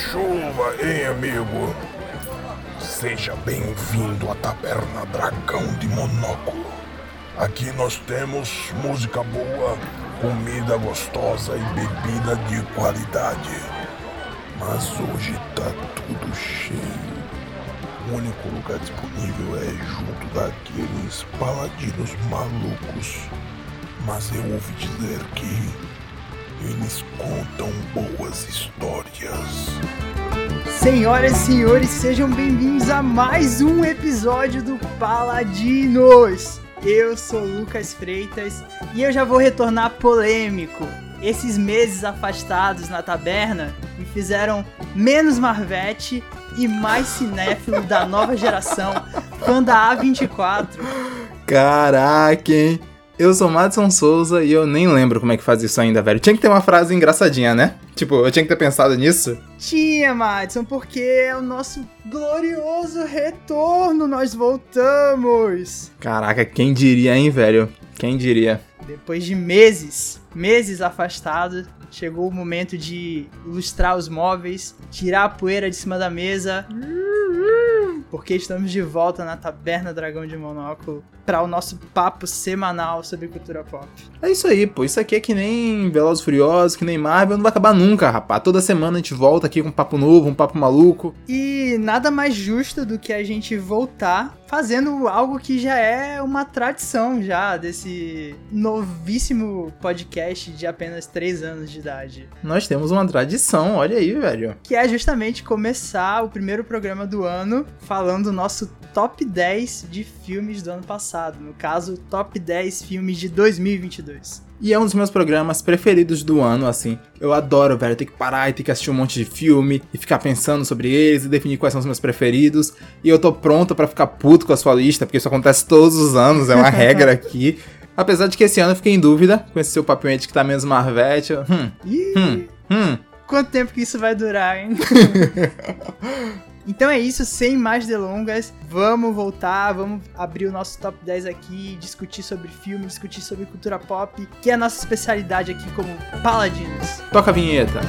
chuva, hein, amigo? Seja bem-vindo à Taberna Dragão de Monóculo. Aqui nós temos música boa, comida gostosa e bebida de qualidade. Mas hoje tá tudo cheio. O único lugar disponível é junto daqueles paladinos malucos. Mas eu ouvi dizer que eles contam boas histórias. Senhoras e senhores, sejam bem-vindos a mais um episódio do Paladinos. Eu sou Lucas Freitas e eu já vou retornar polêmico. Esses meses afastados na taberna me fizeram menos Marvete e mais cinéfilo da nova geração, fã da A24. Caraca, hein? Eu sou Madison Souza e eu nem lembro como é que faz isso ainda, velho. Tinha que ter uma frase engraçadinha, né? Tipo, eu tinha que ter pensado nisso. Tinha, Madison, porque é o nosso glorioso retorno. Nós voltamos. Caraca, quem diria, hein, velho? Quem diria? Depois de meses, meses afastado, chegou o momento de ilustrar os móveis, tirar a poeira de cima da mesa. Porque estamos de volta na Taberna Dragão de Monóculo para o nosso papo semanal sobre cultura pop. É isso aí, pô. Isso aqui é que nem Velozes Furiosos, que nem Marvel, não vai acabar nunca, rapaz. Toda semana a gente volta aqui com um papo novo, um papo maluco. E nada mais justo do que a gente voltar fazendo algo que já é uma tradição já desse novíssimo podcast de apenas 3 anos de idade. Nós temos uma tradição, olha aí, velho. Que é justamente começar o primeiro programa do ano falando o nosso top 10 de filmes do ano passado. No caso, top 10 filmes de 2022. E é um dos meus programas preferidos do ano, assim. Eu adoro, velho, ter que parar e ter que assistir um monte de filme e ficar pensando sobre eles e definir quais são os meus preferidos. E eu tô pronto para ficar puto com a sua lista, porque isso acontece todos os anos, é uma regra aqui. Apesar de que esse ano eu fiquei em dúvida com esse seu de que tá menos Marvete. Hum, hum, hum. Quanto tempo que isso vai durar, hein? Então é isso, sem mais delongas, vamos voltar, vamos abrir o nosso top 10 aqui, discutir sobre filme, discutir sobre cultura pop, que é a nossa especialidade aqui como paladinos. Toca a vinheta.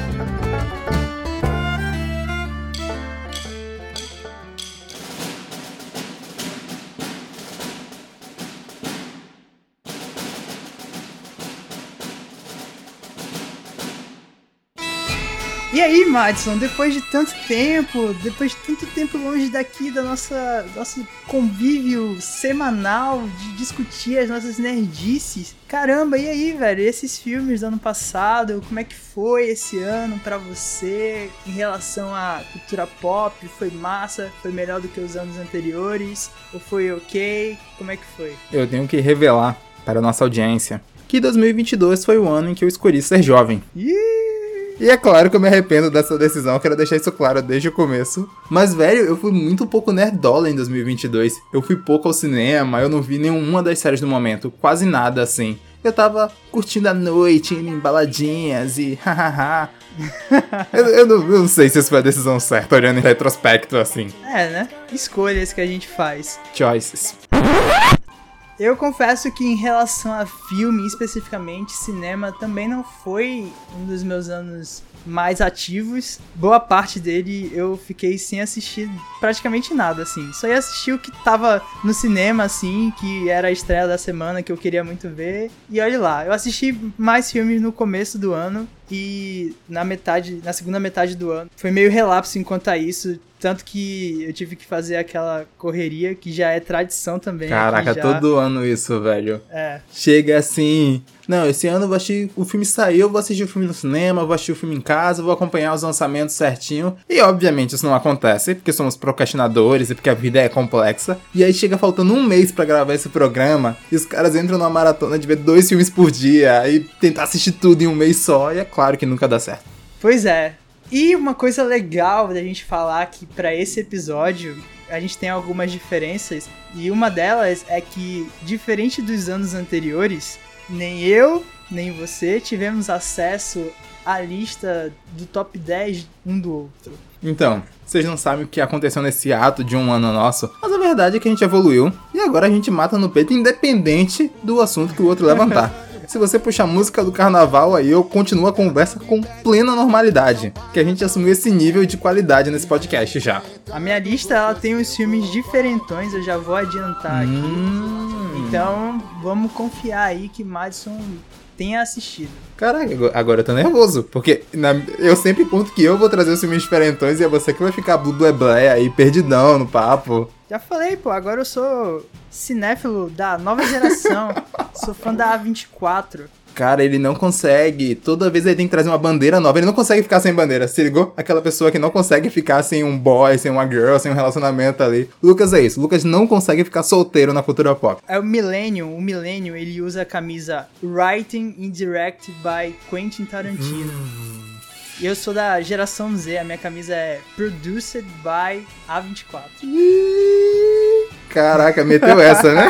E aí, Madison, depois de tanto tempo, depois de tanto tempo longe daqui da nossa nosso convívio semanal de discutir as nossas nerdices, caramba, e aí, velho, esses filmes do ano passado, como é que foi esse ano para você em relação à cultura pop? Foi massa? Foi melhor do que os anos anteriores? Ou foi ok? Como é que foi? Eu tenho que revelar para a nossa audiência que 2022 foi o ano em que eu escolhi ser jovem. Ih! E é claro que eu me arrependo dessa decisão, quero deixar isso claro desde o começo. Mas, velho, eu fui muito pouco nerdola em 2022. Eu fui pouco ao cinema, eu não vi nenhuma das séries do momento, quase nada assim. Eu tava curtindo a noite, indo em baladinhas e hahaha. eu, eu, não, eu não sei se isso foi a decisão certa, olhando em retrospecto assim. É, né? Escolhas que a gente faz. Choices. Eu confesso que em relação a filme, especificamente cinema, também não foi um dos meus anos mais ativos. Boa parte dele eu fiquei sem assistir praticamente nada, assim. Só ia assistir o que tava no cinema, assim, que era a estreia da semana que eu queria muito ver. E olha lá, eu assisti mais filmes no começo do ano e na metade, na segunda metade do ano, foi meio relapso enquanto a isso. Tanto que eu tive que fazer aquela correria que já é tradição também. Caraca, já... todo ano isso, velho. É. Chega assim. Não, esse ano eu vou assistir. O filme saiu, eu vou assistir o filme no cinema, vou assistir o filme em casa, vou acompanhar os lançamentos certinho. E obviamente isso não acontece, porque somos procrastinadores e porque a vida é complexa. E aí chega faltando um mês para gravar esse programa e os caras entram numa maratona de ver dois filmes por dia e tentar assistir tudo em um mês só. E é claro que nunca dá certo. Pois é. E uma coisa legal da gente falar que para esse episódio a gente tem algumas diferenças e uma delas é que diferente dos anos anteriores, nem eu nem você tivemos acesso à lista do top 10 um do outro. Então, vocês não sabem o que aconteceu nesse ato de um ano nosso, mas a verdade é que a gente evoluiu e agora a gente mata no peito independente do assunto que o outro levantar. se você puxar música do carnaval, aí eu continuo a conversa com plena normalidade. Que a gente assumiu esse nível de qualidade nesse podcast já. A minha lista, ela tem uns filmes diferentões, eu já vou adiantar aqui. Hum. Então, vamos confiar aí que Madison tenha assistido. Caraca, agora- eu tô nervoso. Porque na- eu sempre conto que eu vou trazer os filmes diferentões e é você que vai ficar blé blé aí, perdidão no papo. Já falei, pô, agora eu sou cinéfilo da nova geração. sou fã da A24. Cara, ele não consegue. Toda vez ele tem que trazer uma bandeira nova. Ele não consegue ficar sem bandeira. Se ligou? Aquela pessoa que não consegue ficar sem um boy, sem uma girl, sem um relacionamento ali. Lucas é isso. Lucas não consegue ficar solteiro na cultura pop. É o Millennium, o Millennium, ele usa a camisa Writing and Directed by Quentin Tarantino. E eu sou da geração Z, a minha camisa é Produced by A24. Caraca, meteu essa, né?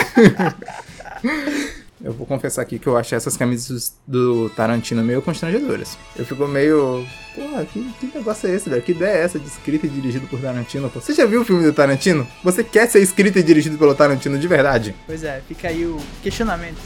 Eu vou confessar aqui que eu acho essas camisas do Tarantino meio constrangedoras. Eu fico meio. Pô, que, que negócio é esse, velho? Que ideia é essa de escrito e dirigido por Tarantino? Pô? Você já viu o filme do Tarantino? Você quer ser escrito e dirigido pelo Tarantino de verdade? Pois é, fica aí o questionamento.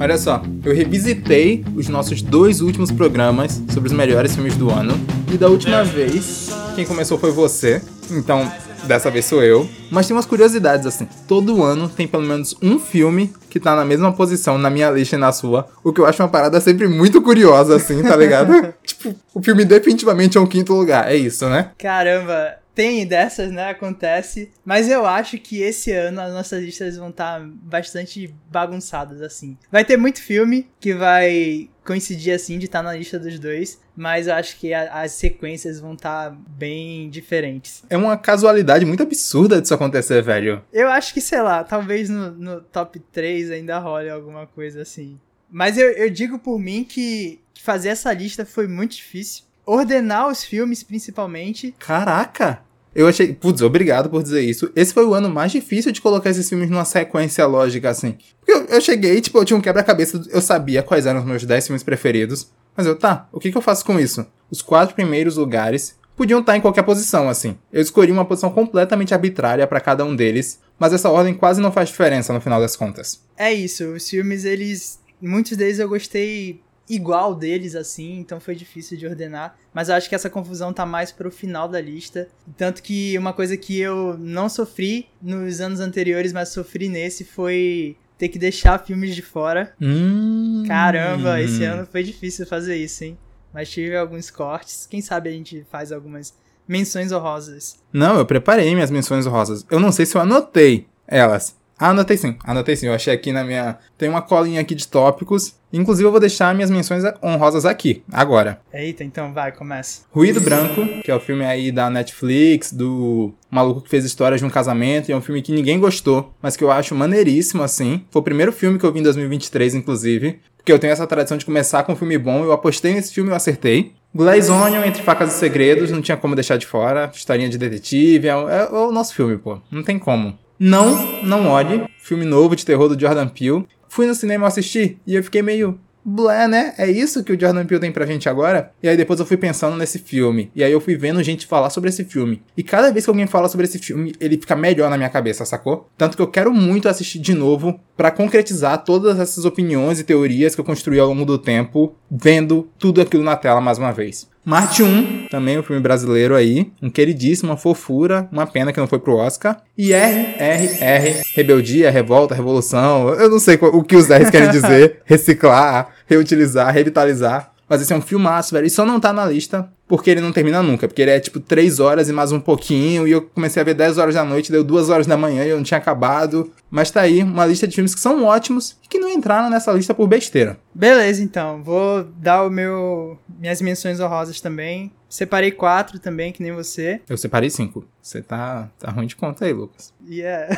Olha só, eu revisitei os nossos dois últimos programas sobre os melhores filmes do ano. E da última vez, quem começou foi você. Então, dessa vez sou eu. Mas tem umas curiosidades assim. Todo ano tem pelo menos um filme que tá na mesma posição na minha lista e na sua. O que eu acho uma parada sempre muito curiosa, assim, tá ligado? tipo, o filme definitivamente é um quinto lugar. É isso, né? Caramba, tem dessas, né? Acontece. Mas eu acho que esse ano as nossas listas vão estar bastante bagunçadas, assim. Vai ter muito filme que vai coincidir, assim, de estar na lista dos dois. Mas eu acho que a- as sequências vão estar bem diferentes. É uma casualidade muito absurda disso acontecer, velho. Eu acho que, sei lá, talvez no, no top 3 ainda role alguma coisa assim. Mas eu, eu digo por mim que, que fazer essa lista foi muito difícil. Ordenar os filmes, principalmente. Caraca! Eu achei. Putz, obrigado por dizer isso. Esse foi o ano mais difícil de colocar esses filmes numa sequência lógica, assim. Porque eu, eu cheguei, tipo, eu tinha um quebra-cabeça, eu sabia quais eram os meus 10 filmes preferidos. Mas eu, tá, o que, que eu faço com isso? Os quatro primeiros lugares podiam estar em qualquer posição, assim. Eu escolhi uma posição completamente arbitrária pra cada um deles, mas essa ordem quase não faz diferença no final das contas. É isso, os filmes, eles. Muitos deles eu gostei igual deles, assim, então foi difícil de ordenar. Mas eu acho que essa confusão tá mais pro final da lista. Tanto que uma coisa que eu não sofri nos anos anteriores, mas sofri nesse, foi ter que deixar filmes de fora. Hum. Caramba, esse ano foi difícil fazer isso, hein? Mas tive alguns cortes. Quem sabe a gente faz algumas menções honrosas. Não, eu preparei minhas menções rosas. Eu não sei se eu anotei elas. Ah, anotei sim, anotei sim. Eu achei aqui na minha. Tem uma colinha aqui de tópicos. Inclusive, eu vou deixar minhas menções honrosas aqui, agora. Eita, então vai, começa. Ruído Branco, que é o filme aí da Netflix, do maluco que fez histórias de um casamento, e é um filme que ninguém gostou, mas que eu acho maneiríssimo, assim. Foi o primeiro filme que eu vi em 2023, inclusive, porque eu tenho essa tradição de começar com um filme bom, eu apostei nesse filme e eu acertei. Glaze Onion, Entre Facas e Segredos, não tinha como deixar de fora, historinha de detetive, é, o- é o nosso filme, pô, não tem como. Não, Não Olhe, filme novo de terror do Jordan Peele. Fui no cinema assistir e eu fiquei meio blé, né? É isso que o Jordan Peele tem pra gente agora? E aí depois eu fui pensando nesse filme. E aí eu fui vendo gente falar sobre esse filme. E cada vez que alguém fala sobre esse filme, ele fica melhor na minha cabeça, sacou? Tanto que eu quero muito assistir de novo pra concretizar todas essas opiniões e teorias que eu construí ao longo do tempo, vendo tudo aquilo na tela mais uma vez. Marte 1, também um filme brasileiro aí, um queridíssimo, uma fofura, uma pena que não foi pro Oscar. E RRR, Rebeldia, Revolta, Revolução, eu não sei o que os R's querem dizer, reciclar, reutilizar, revitalizar. Mas esse é um filmaço, velho. E só não tá na lista porque ele não termina nunca. Porque ele é tipo 3 horas e mais um pouquinho. E eu comecei a ver 10 horas da noite, deu 2 horas da manhã e eu não tinha acabado. Mas tá aí, uma lista de filmes que são ótimos e que não entraram nessa lista por besteira. Beleza, então. Vou dar o meu minhas menções honrosas também. Separei quatro também, que nem você. Eu separei 5. Você tá, tá ruim de conta aí, Lucas. É.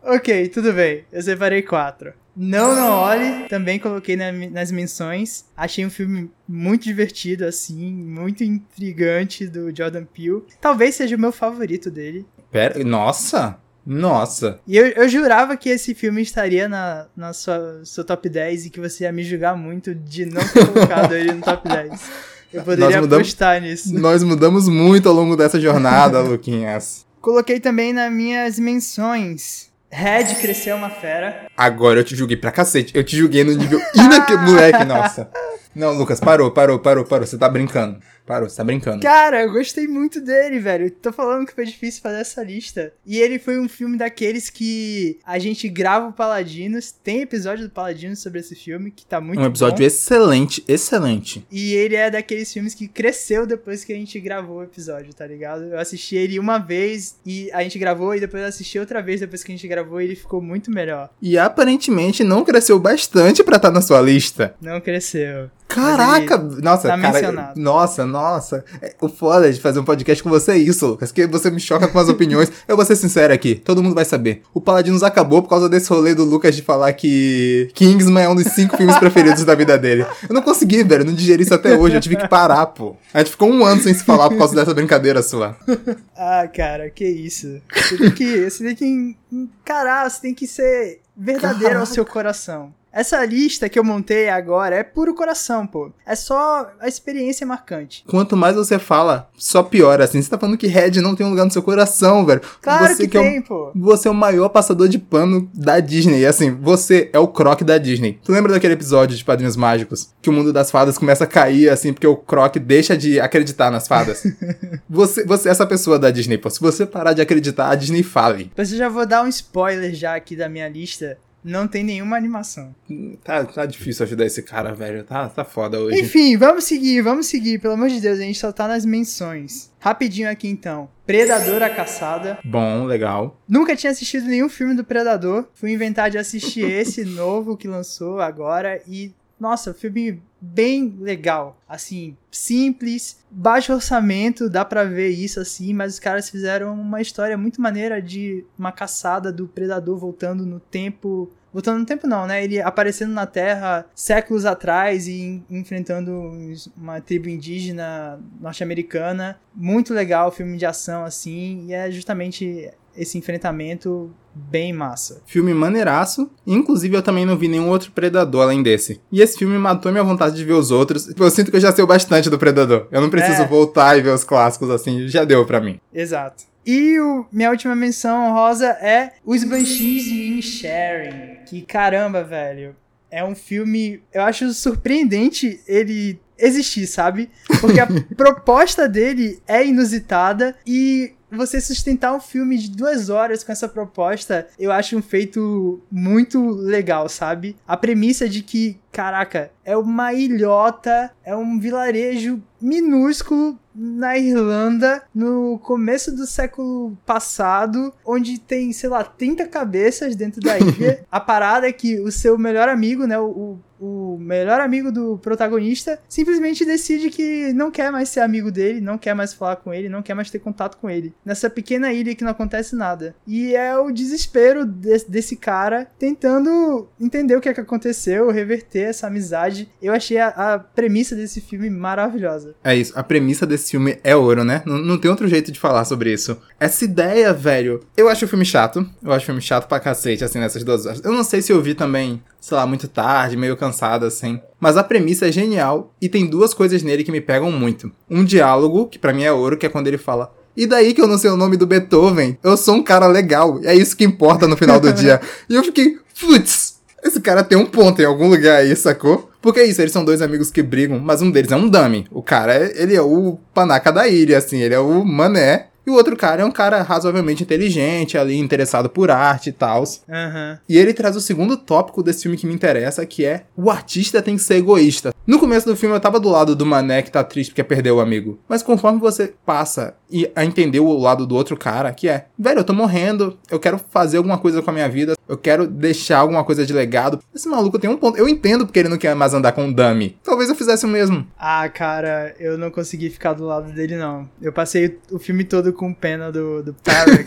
ok, tudo bem. Eu separei quatro. Não, não olhe. Também coloquei na- nas menções. Achei um filme muito divertido, assim, muito intrigante do Jordan Peele. Talvez seja o meu favorito dele. Pera, nossa! Nossa! E eu, eu jurava que esse filme estaria na, na sua, seu top 10 e que você ia me julgar muito de não ter colocado ele no top 10. Eu poderia mudamos- apostar nisso. Nós mudamos muito ao longo dessa jornada, Luquinhas. Coloquei também nas minhas menções. Red cresceu uma fera. Agora eu te julguei pra cacete. Eu te julguei no nível inaque... Moleque, nossa. Não, Lucas, parou, parou, parou, parou. Você tá brincando. Parou, você tá brincando. Cara, eu gostei muito dele, velho. Tô falando que foi difícil fazer essa lista. E ele foi um filme daqueles que a gente grava o Paladinos. Tem episódio do Paladinos sobre esse filme, que tá muito Um episódio bom. excelente, excelente. E ele é daqueles filmes que cresceu depois que a gente gravou o episódio, tá ligado? Eu assisti ele uma vez e a gente gravou, e depois eu assisti outra vez depois que a gente gravou e ele ficou muito melhor. E aparentemente não cresceu bastante pra estar na sua lista. Não cresceu. Caraca! Nossa, tá cara. mencionado. Nossa, nossa. É, O foda de fazer um podcast com você é isso, Lucas. Que você me choca com as opiniões. Eu vou ser sincero aqui, todo mundo vai saber. O Paladinos acabou por causa desse rolê do Lucas de falar que Kingsman é um dos cinco filmes preferidos da vida dele. Eu não consegui, velho. Eu não digeri isso até hoje. Eu tive que parar, pô. A gente ficou um ano sem se falar por causa dessa brincadeira sua. Ah, cara, que isso. Você tem que, você tem que encarar, você tem que ser verdadeiro ao seu coração. Essa lista que eu montei agora é puro coração, pô. É só a experiência marcante. Quanto mais você fala, só piora, assim. Você tá falando que Red não tem um lugar no seu coração, velho. Claro você que, é o- tem, pô. Você é o maior passador de pano da Disney. E assim, você é o Croc da Disney. Tu lembra daquele episódio de Padrinhos Mágicos? Que o mundo das fadas começa a cair, assim, porque o Croc deixa de acreditar nas fadas? você, você é essa pessoa da Disney, pô. Se você parar de acreditar, a Disney fale. Mas eu já vou dar um spoiler já aqui da minha lista. Não tem nenhuma animação. Tá, tá difícil ajudar esse cara, velho. Tá, tá foda hoje. Enfim, vamos seguir, vamos seguir. Pelo amor de Deus, a gente só tá nas menções. Rapidinho aqui então. Predador a Caçada. Bom, legal. Nunca tinha assistido nenhum filme do Predador. Fui inventar de assistir esse novo que lançou agora e nossa, filme bem legal. Assim, simples, baixo orçamento, dá pra ver isso assim, mas os caras fizeram uma história muito maneira de uma caçada do predador voltando no tempo. Voltando no tempo não, né? Ele aparecendo na Terra séculos atrás e en- enfrentando uma tribo indígena norte-americana. Muito legal, filme de ação assim, e é justamente esse enfrentamento bem massa. Filme maneiraço. Inclusive, eu também não vi nenhum outro Predador além desse. E esse filme matou minha vontade de ver os outros. Eu sinto que eu já sei o bastante do Predador. Eu não preciso É. voltar e ver os clássicos assim. Já deu pra mim. Exato. E o, minha última menção honrosa é Os Banshees de Inisherin. Que caramba, velho. É um filme. Eu acho surpreendente ele existir, sabe? Porque a proposta dele é inusitada e você sustentar um filme de duas horas com essa proposta, eu acho um feito muito legal, sabe? A premissa de que, caraca, é uma ilhota, é um vilarejo minúsculo na Irlanda no começo do século passado, onde tem, sei lá, 30 cabeças dentro da ilha. A parada é que o seu melhor amigo, né, o, o melhor amigo do protagonista, simplesmente decide que não quer mais ser amigo dele, não quer mais falar com ele, não quer mais ter contato com ele. Nessa pequena ilha que não acontece nada. E é o desespero de- desse cara tentando entender o que é que aconteceu, reverter essa amizade. Eu achei a, a premissa desse filme maravilhosa. É isso. A premissa desse filme é ouro, né? Não, não tem outro jeito de falar sobre isso. Essa ideia, velho. Eu acho o filme chato. Eu acho o filme chato pra cacete, assim, nessas duas horas. Eu não sei se eu vi também, sei lá, muito tarde, meio cansado, assim. Mas a premissa é genial e tem duas coisas nele que me pegam muito. Um diálogo, que pra mim é ouro, que é quando ele fala. E daí que eu não sei o nome do Beethoven? Eu sou um cara legal. É isso que importa no final do dia. E eu fiquei, putz, esse cara tem um ponto em algum lugar aí, sacou? Porque é isso, eles são dois amigos que brigam, mas um deles é um dummy. O cara, é- ele é o panaca da ilha, assim, ele é o mané. E o outro cara é um cara razoavelmente inteligente, ali, interessado por arte e tal. Aham. E ele traz o segundo tópico desse filme que me interessa, que é o artista tem que ser egoísta. No começo do filme eu tava do lado do mané que tá triste porque perdeu o amigo. Mas conforme você passa e a entender o lado do outro cara, que é, velho, eu tô morrendo, eu quero fazer alguma coisa com a minha vida, eu quero deixar alguma coisa de legado. Esse maluco tem um ponto. Eu entendo porque ele não quer mais andar com um dummy. Talvez eu fizesse o mesmo. Ah, cara, eu não consegui ficar do lado dele, não. Eu passei o filme todo com pena do, do Tarek,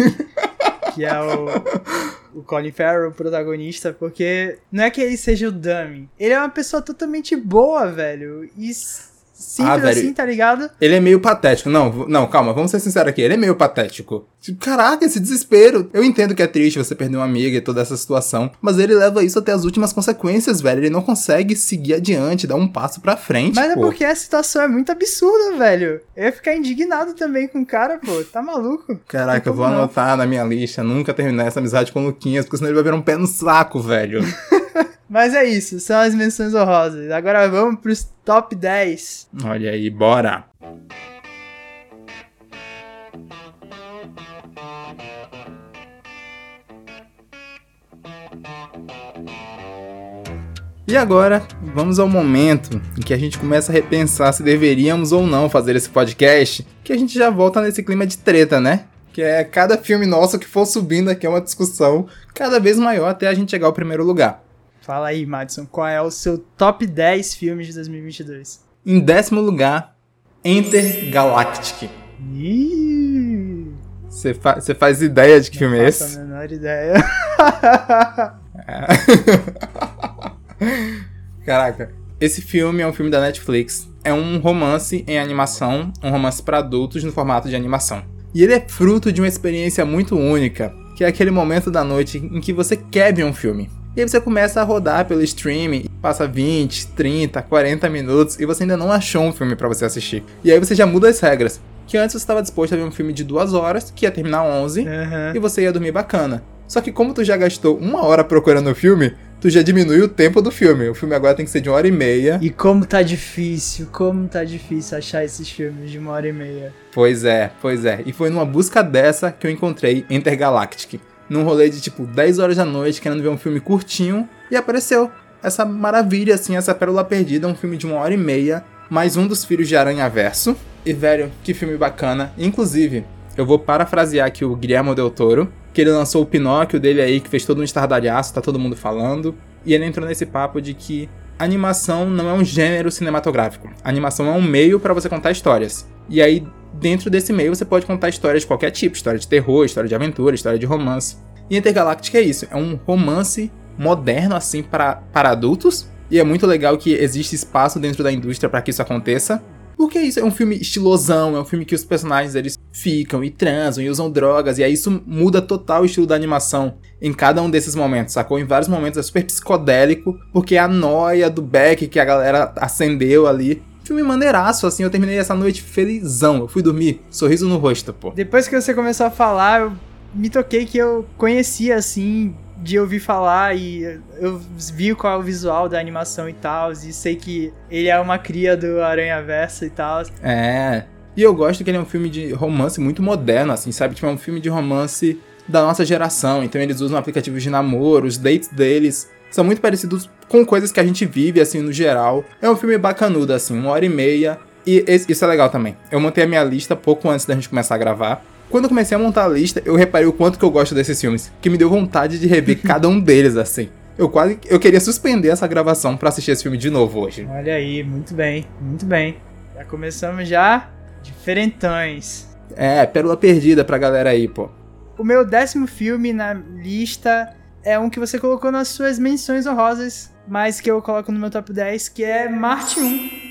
que é o, o Colin Farrell, o protagonista, porque não é que ele seja o dummy. Ele é uma pessoa totalmente boa, velho. E simples Ah, velho. assim, tá ligado? Ele é meio patético. Não, não, calma, vamos ser sinceros aqui. Ele é meio patético. Tipo, caraca, esse desespero. Eu entendo que é triste você perder uma amiga e toda essa situação, mas ele leva isso até as últimas consequências, velho. Ele não consegue seguir adiante, dar um passo pra frente. Mas é pô. porque a situação é muito absurda, velho. Eu ia ficar indignado também com o cara, pô. Tá maluco? Caraca, eu vou Não. anotar na minha lista, nunca terminar essa amizade com o Luquinhas, porque senão ele vai virar um pé no saco, velho. Mas é isso, são as menções honrosas. Agora vamos pros top 10. Olha aí, bora. E agora, vamos ao momento em que a gente começa a repensar se deveríamos ou não fazer esse podcast, que a gente já volta nesse clima de treta, né? Que é cada filme nosso que for subindo aqui é uma discussão cada vez maior até a gente chegar ao primeiro lugar. Fala aí, Madison, qual é o seu top 10 filmes de 2022? Em décimo lugar, Intergalactic. Ih, Você fa faz ideia de que filme é esse? a menor ideia. Caraca, esse filme é um filme da Netflix. É um romance em animação, um romance para adultos no formato de animação. E ele é fruto de uma experiência muito única, que é aquele momento da noite em que você quer ver um filme. E aí você começa a rodar pelo streaming, passa 20, 30, 40 minutos e você ainda não achou um filme pra você assistir. E aí você já muda as regras. Que antes você estava disposto a ver um filme de duas horas, que ia terminar 11, Aham. e você ia dormir bacana. Só que como tu já gastou uma hora procurando o filme, tu já diminui o tempo do filme. O filme agora tem que ser de uma hora e meia. E como tá difícil, como tá difícil achar esses filmes de uma hora e meia. Pois é, pois é. E foi numa busca dessa que eu encontrei Intergalactic. Num rolê de tipo 10 horas da noite, querendo ver um filme curtinho, e apareceu essa maravilha, assim, essa pérola perdida, um filme de uma hora e meia, mais um dos filhos de Aranha Verso. E velho, que filme bacana. Inclusive, eu vou parafrasear aqui o Guilherme Del Toro, que ele lançou o Pinóquio dele aí, que fez todo um estardalhaço, tá todo mundo falando. E ele entrou nesse papo de que animação não é um gênero cinematográfico. Animação é um meio para você contar histórias. E aí, dentro desse meio, você pode contar histórias de qualquer tipo: história de terror, história de aventura, história de romance. E Intergalactic é isso: é um romance moderno, assim, para, adultos. E é muito legal que existe espaço dentro da indústria para que isso aconteça. Porque isso é um filme estilosão, é um filme que os personagens eles ficam e transam e usam drogas, e aí isso muda total o estilo da animação em cada um desses momentos, sacou? Em vários momentos é super psicodélico, porque é a noia do Beck que a galera acendeu ali. Filme maneiraço, assim, eu terminei essa noite felizão. Eu fui dormir, sorriso no rosto, pô. Depois que você começou a falar, eu me toquei que eu conhecia, assim, de ouvir falar e eu vi qual é o visual da animação e tal, e sei que ele é uma cria do Aranha Verso e tal. É. E eu gosto que ele é um filme de romance muito moderno, assim, sabe? Tipo, é um filme de romance da nossa geração. Então eles usam aplicativos de namoro, os dates deles são muito parecidos com coisas que a gente vive, assim, no geral. É um filme bacanudo, assim, uma hora e meia. E esse- isso é legal também. Eu montei a minha lista pouco antes da gente começar a gravar. Quando eu comecei a montar a lista, eu reparei o quanto que eu gosto desses filmes, que me deu vontade de rever cada um deles, assim. Eu quase. Eu queria suspender essa gravação pra assistir esse filme de novo hoje. Olha aí, muito bem, muito bem. Já começamos já diferentões. É, pérola perdida pra galera aí, pô. O meu décimo filme na lista é um que você colocou nas suas menções honrosas, mas que eu coloco no meu top 10, que é Marte 1.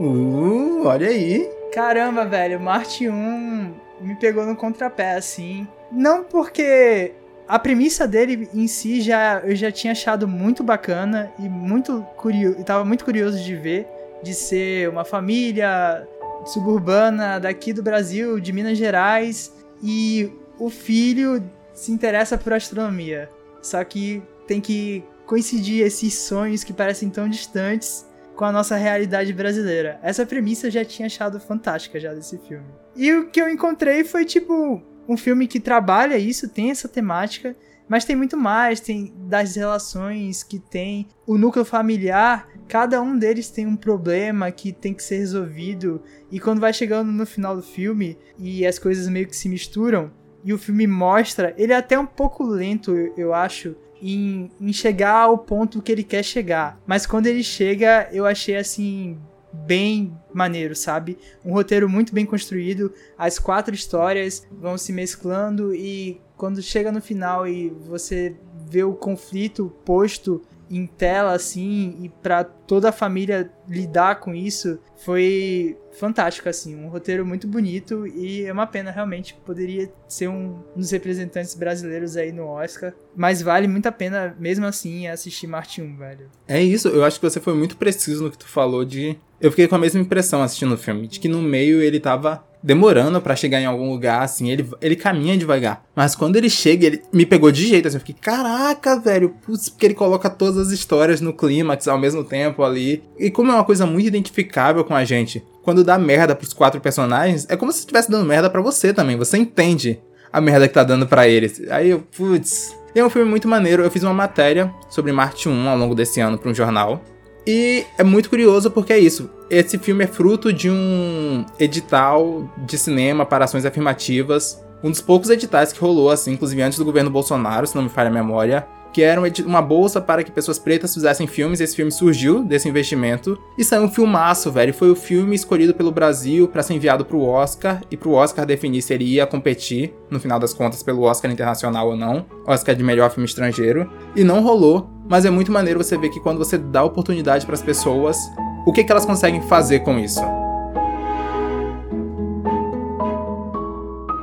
Uh, olha aí. Caramba, velho, Marte 1 me pegou no contrapé, assim. Não porque a premissa dele em si já eu já tinha achado muito bacana e muito curioso, e tava muito curioso de ver, de ser uma família suburbana daqui do Brasil, de Minas Gerais, e o filho se interessa por astronomia. Só que tem que coincidir esses sonhos que parecem tão distantes com a nossa realidade brasileira. Essa premissa eu já tinha achado fantástica já desse filme. E o que eu encontrei foi tipo um filme que trabalha isso, tem essa temática, mas tem muito mais, tem das relações que tem o núcleo familiar, cada um deles tem um problema que tem que ser resolvido e quando vai chegando no final do filme e as coisas meio que se misturam e o filme mostra, ele é até um pouco lento, eu, acho, em, em chegar ao ponto que ele quer chegar. Mas quando ele chega, eu achei assim bem maneiro, sabe? Um roteiro muito bem construído, as quatro histórias vão se mesclando e quando chega no final e você vê o conflito posto em tela, assim, e pra toda a família lidar com isso, foi fantástico, assim. Um roteiro muito bonito e é uma pena, realmente. Poderia ser um, um dos representantes brasileiros aí no Oscar. Mas vale muito a pena, mesmo assim, assistir Marte 1, velho. É isso, eu acho que você foi muito preciso no que tu falou de. Eu fiquei com a mesma impressão assistindo o filme, de que no meio ele tava demorando para chegar em algum lugar, assim, ele, ele caminha devagar. Mas quando ele chega, ele me pegou de jeito, assim, eu fiquei, caraca, velho, putz, porque ele coloca todas as histórias no clímax ao mesmo tempo ali. E como é uma coisa muito identificável com a gente, quando dá merda pros quatro personagens, é como se estivesse dando merda para você também, você entende a merda que tá dando para eles. Aí eu, putz. E é um filme muito maneiro, eu fiz uma matéria sobre Marte 1 ao longo desse ano para um jornal. E é muito curioso porque é isso. Esse filme é fruto de um edital de cinema para ações afirmativas. Um dos poucos editais que rolou, assim, inclusive antes do governo Bolsonaro, se não me falha a memória que era uma bolsa para que pessoas pretas fizessem filmes. Esse filme surgiu desse investimento e saiu um filmaço, velho. Foi o filme escolhido pelo Brasil para ser enviado para o Oscar e para o Oscar definir se ele ia competir, no final das contas, pelo Oscar internacional ou não. Oscar de melhor filme estrangeiro. E não rolou, mas é muito maneiro você ver que quando você dá oportunidade para as pessoas, o que, que elas conseguem fazer com isso.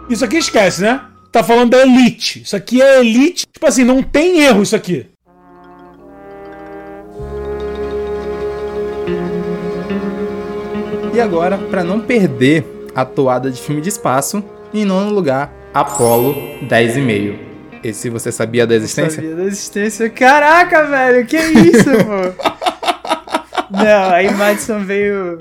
Isso aqui esquece, né? Tá falando da elite. Isso aqui é elite. Tipo assim, não tem erro isso aqui. E agora, para não perder a toada de filme de espaço, em nono lugar, Apollo 10,5. Esse você sabia da existência? Sabia da existência. Caraca, velho, que isso, pô? Não, aí Madison veio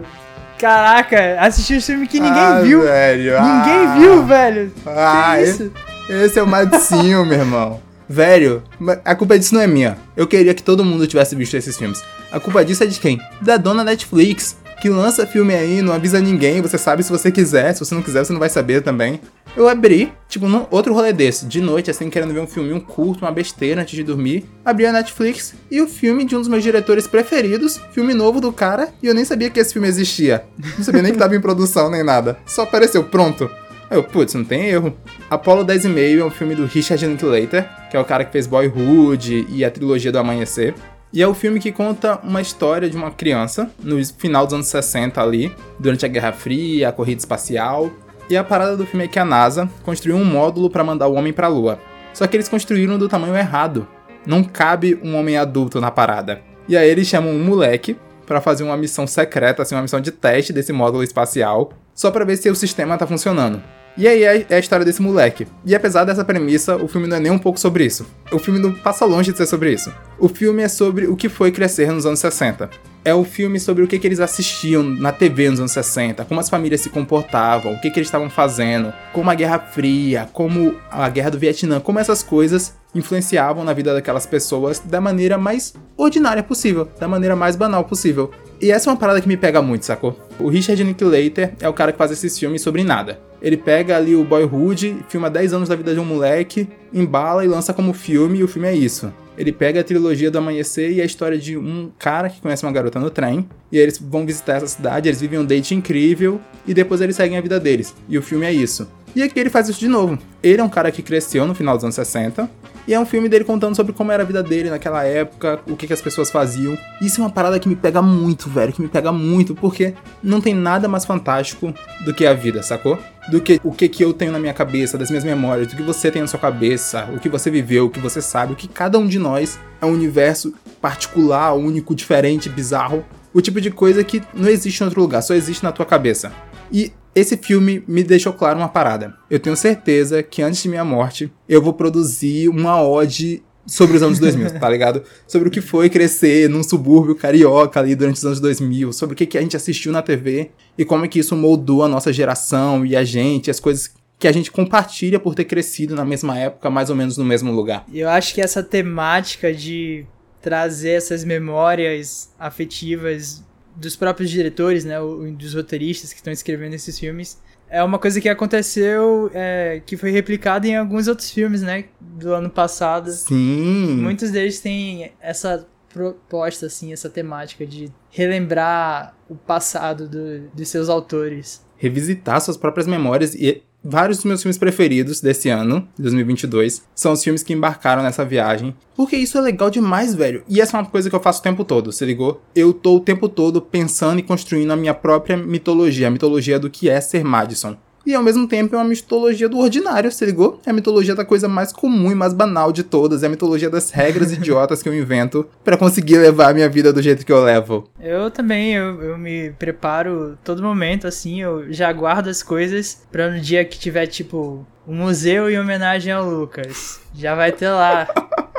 Caraca, assistiu um filme que ninguém ah, viu. Velho, ninguém ah, viu, velho. Ah, que isso? Esse, é o Madicinho, meu irmão. Velho, a culpa disso não é minha. Eu queria que todo mundo tivesse visto esses filmes. A culpa disso é de quem? Da dona Netflix que lança filme aí, não avisa ninguém, você sabe se você quiser, se você não quiser, você não vai saber também. Eu abri, tipo, num outro rolê desse, de noite, assim, querendo ver um filme, um curto, uma besteira antes de dormir. Abri a Netflix e o filme de um dos meus diretores preferidos, filme novo do cara, e eu nem sabia que esse filme existia. Não sabia nem que tava em produção nem nada. Só apareceu, pronto. Aí eu, putz, não tem erro. Apollo 10 e meio é um filme do Richard Linklater, que é o cara que fez Boyhood e a trilogia do Amanhecer. E é o filme que conta uma história de uma criança no final dos anos 60 ali, durante a Guerra Fria, a corrida espacial. E a parada do filme é que a NASA construiu um módulo para mandar o homem para a Lua. Só que eles construíram do tamanho errado. Não cabe um homem adulto na parada. E aí eles chamam um moleque para fazer uma missão secreta, assim, uma missão de teste desse módulo espacial, só para ver se o sistema tá funcionando. E aí é, é a história desse moleque. E apesar dessa premissa, o filme não é nem um pouco sobre isso. O filme não passa longe de ser sobre isso. O filme é sobre o que foi crescer nos anos 60. É o filme sobre o que, que eles assistiam na TV nos anos 60, como as famílias se comportavam, o que, que eles estavam fazendo, como a Guerra Fria, como a Guerra do Vietnã, como essas coisas influenciavam na vida daquelas pessoas da maneira mais ordinária possível, da maneira mais banal possível. E essa é uma parada que me pega muito, sacou? O Richard Linklater é o cara que faz esses filmes sobre nada. Ele pega ali o Boyhood, filma 10 anos da vida de um moleque, embala e lança como filme, e o filme é isso. Ele pega a trilogia do Amanhecer e a história de um cara que conhece uma garota no trem, e eles vão visitar essa cidade, eles vivem um date incrível, e depois eles seguem a vida deles. E o filme é isso. E aqui ele faz isso de novo. Ele é um cara que cresceu no final dos anos 60, e é um filme dele contando sobre como era a vida dele naquela época, o que, que as pessoas faziam. Isso é uma parada que me pega muito, velho, que me pega muito, porque não tem nada mais fantástico do que a vida, sacou? Do que o que, que eu tenho na minha cabeça, das minhas memórias, do que você tem na sua cabeça, o que você viveu, o que você sabe, o que cada um de nós é um universo particular, único, diferente, bizarro. O tipo de coisa que não existe em outro lugar, só existe na tua cabeça. E esse filme me deixou claro uma parada. Eu tenho certeza que antes de minha morte, eu vou produzir uma ode sobre os anos 2000, tá ligado? Sobre o que foi crescer num subúrbio carioca ali durante os anos 2000, sobre o que, a gente assistiu na TV e como é que isso moldou a nossa geração e a gente, as coisas que a gente compartilha por ter crescido na mesma época, mais ou menos no mesmo lugar. Eu acho que essa temática de trazer essas memórias afetivas dos próprios diretores, né, dos roteiristas que estão escrevendo esses filmes, é uma coisa que aconteceu, é, que foi replicada em alguns outros filmes, né, do ano passado. Sim. Muitos deles têm essa proposta, assim, essa temática de relembrar o passado do, dos seus autores. Revisitar suas próprias memórias e vários dos meus filmes preferidos desse ano, 2022, são os filmes que embarcaram nessa viagem. Porque isso é legal demais, velho. E essa é uma coisa que eu faço o tempo todo, se ligou? Eu tô o tempo todo pensando e construindo a minha própria mitologia, a mitologia do que é ser Madison. E ao mesmo tempo é uma mitologia do ordinário, se ligou? É a mitologia da coisa mais comum e mais banal de todas. É a mitologia das regras idiotas que eu invento para conseguir levar a minha vida do jeito que eu levo. Eu também, eu, eu me preparo todo momento, assim, eu já guardo as coisas pra no dia que tiver, tipo, um museu em homenagem ao Lucas. Já vai ter lá.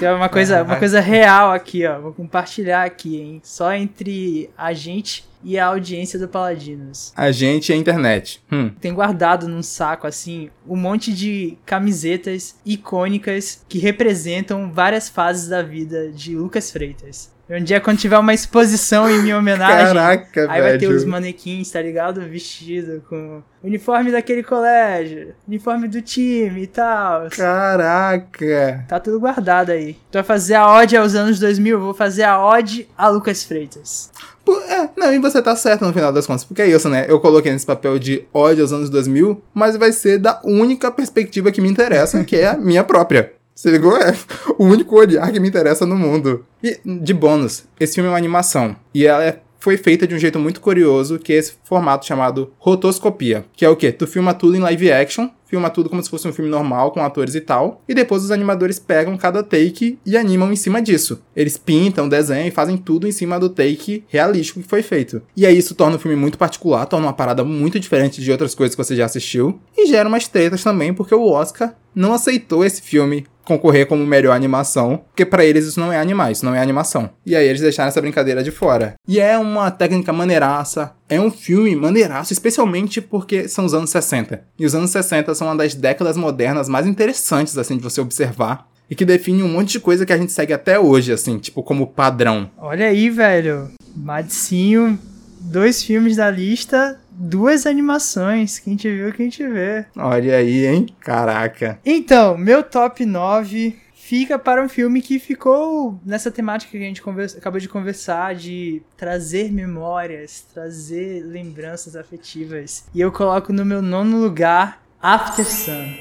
É uma coisa, uma coisa real aqui, ó. Vou compartilhar aqui, hein? Só entre a gente e a audiência do Paladinos. A gente e a internet. Hum. Tem guardado num saco, assim, um monte de camisetas icônicas que representam várias fases da vida de Lucas Freitas. Um dia, quando tiver uma exposição em minha homenagem, Caraca, aí vai ter os manequins, tá ligado? Vestido com uniforme daquele colégio, uniforme do time e tal. Caraca. Tá tudo guardado aí. Tu vai fazer a ode aos anos 2000, eu vou fazer a ode a Lucas Freitas. Pô, É, não, e você tá certo no final das contas, porque é isso, né? Eu coloquei nesse papel de ódio aos anos 2000, mas vai ser da única perspectiva que me interessa, que é a minha própria. Você ligou? É o único olhar que me interessa no mundo. E, de bônus, esse filme é uma animação. E ela é- foi feita de um jeito muito curioso, que é esse formato chamado rotoscopia. Que é o quê? Tu filma tudo em live action, filma tudo como se fosse um filme normal, com atores e tal, e depois os animadores pegam cada take e animam em cima disso. Eles pintam, desenham e fazem tudo em cima do take realístico que foi feito. E aí isso torna o filme muito particular, torna uma parada muito diferente de outras coisas que você já assistiu, e gera umas tretas também, porque o Oscar não aceitou esse filme concorrer como melhor animação, porque pra eles isso não é animar, isso não é animação. E aí eles deixaram essa brincadeira de fora. E é uma técnica maneiraça, é um filme maneiraço, especialmente porque são os anos 60. E os anos 60 são uma das décadas modernas mais interessantes, assim, de você observar. E que define um monte de coisa que a gente segue até hoje, assim, tipo, como padrão. Olha aí, velho. Madicinho, dois filmes da lista, duas animações. Quem te viu, quem te vê. Olha aí, hein? Caraca. Então, meu top 9 fica para um filme que ficou nessa temática que a gente conversa- acabou de conversar, de trazer memórias, trazer lembranças afetivas. E eu coloco no meu nono lugar After Sun.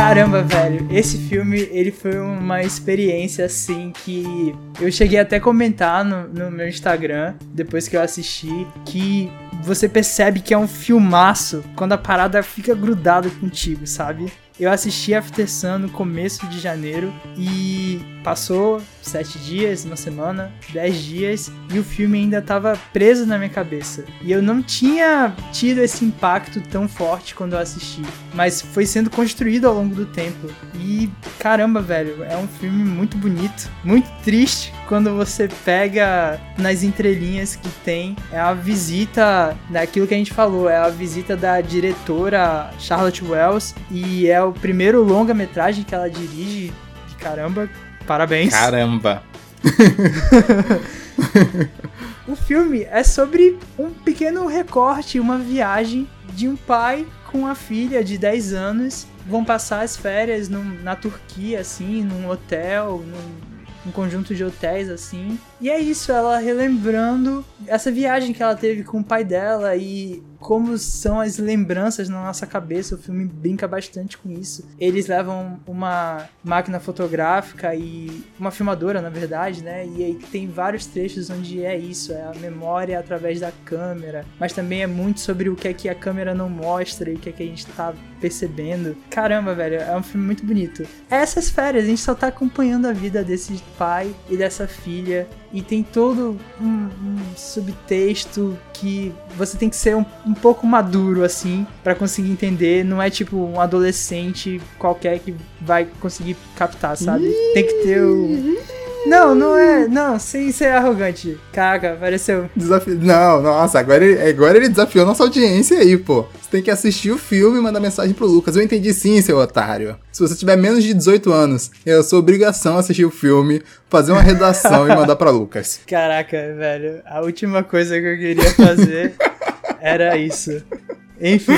Caramba, velho, esse filme, ele foi uma experiência, assim, que eu cheguei até a comentar no, no meu Instagram, depois que eu assisti, que você percebe que é um filmaço quando a parada fica grudada contigo, sabe? Eu assisti After Sun no começo de janeiro e passou sete dias, uma semana, dez dias e o filme ainda tava preso na minha cabeça. E eu não tinha tido esse impacto tão forte quando eu assisti, mas foi sendo construído ao longo do tempo. E caramba, velho, é um filme muito bonito, muito triste quando você pega nas entrelinhas que tem é a visita daquilo que a gente falou, é a visita da diretora Charlotte Wells e é o primeiro longa-metragem que ela dirige. E caramba, parabéns. Caramba. O filme é sobre um pequeno recorte, uma viagem de um pai com a filha de 10 anos. Vão passar as férias num- na Turquia, assim, num hotel, num, num conjunto de hotéis, assim. E é isso, ela relembrando essa viagem que ela teve com o pai dela e como são as lembranças na nossa cabeça. O filme brinca bastante com isso. Eles levam uma máquina fotográfica e uma filmadora, na verdade, né? E aí tem vários trechos onde é isso, é a memória através da câmera, mas também é muito sobre o que é que a câmera não mostra e o que é que a gente tá percebendo. Caramba, velho, é um filme muito bonito. Essas férias, a gente só tá acompanhando a vida desse pai e dessa filha e tem todo um, um subtexto que você tem que ser um, um pouco maduro assim pra conseguir entender. Não é tipo um adolescente qualquer que vai conseguir captar, sabe? Tem que ter o. Não, não é. Não, sem ser arrogante. Caraca, pareceu. Desafio. Não, nossa, agora ele, agora ele desafiou nossa audiência aí, pô. Você tem que assistir o filme e mandar mensagem pro Lucas. Eu entendi sim, seu otário. Se você tiver menos de 18 anos, é a sua obrigação assistir o filme, fazer uma redação e mandar pra Lucas. Caraca, velho. A última coisa que eu queria fazer era isso. Enfim.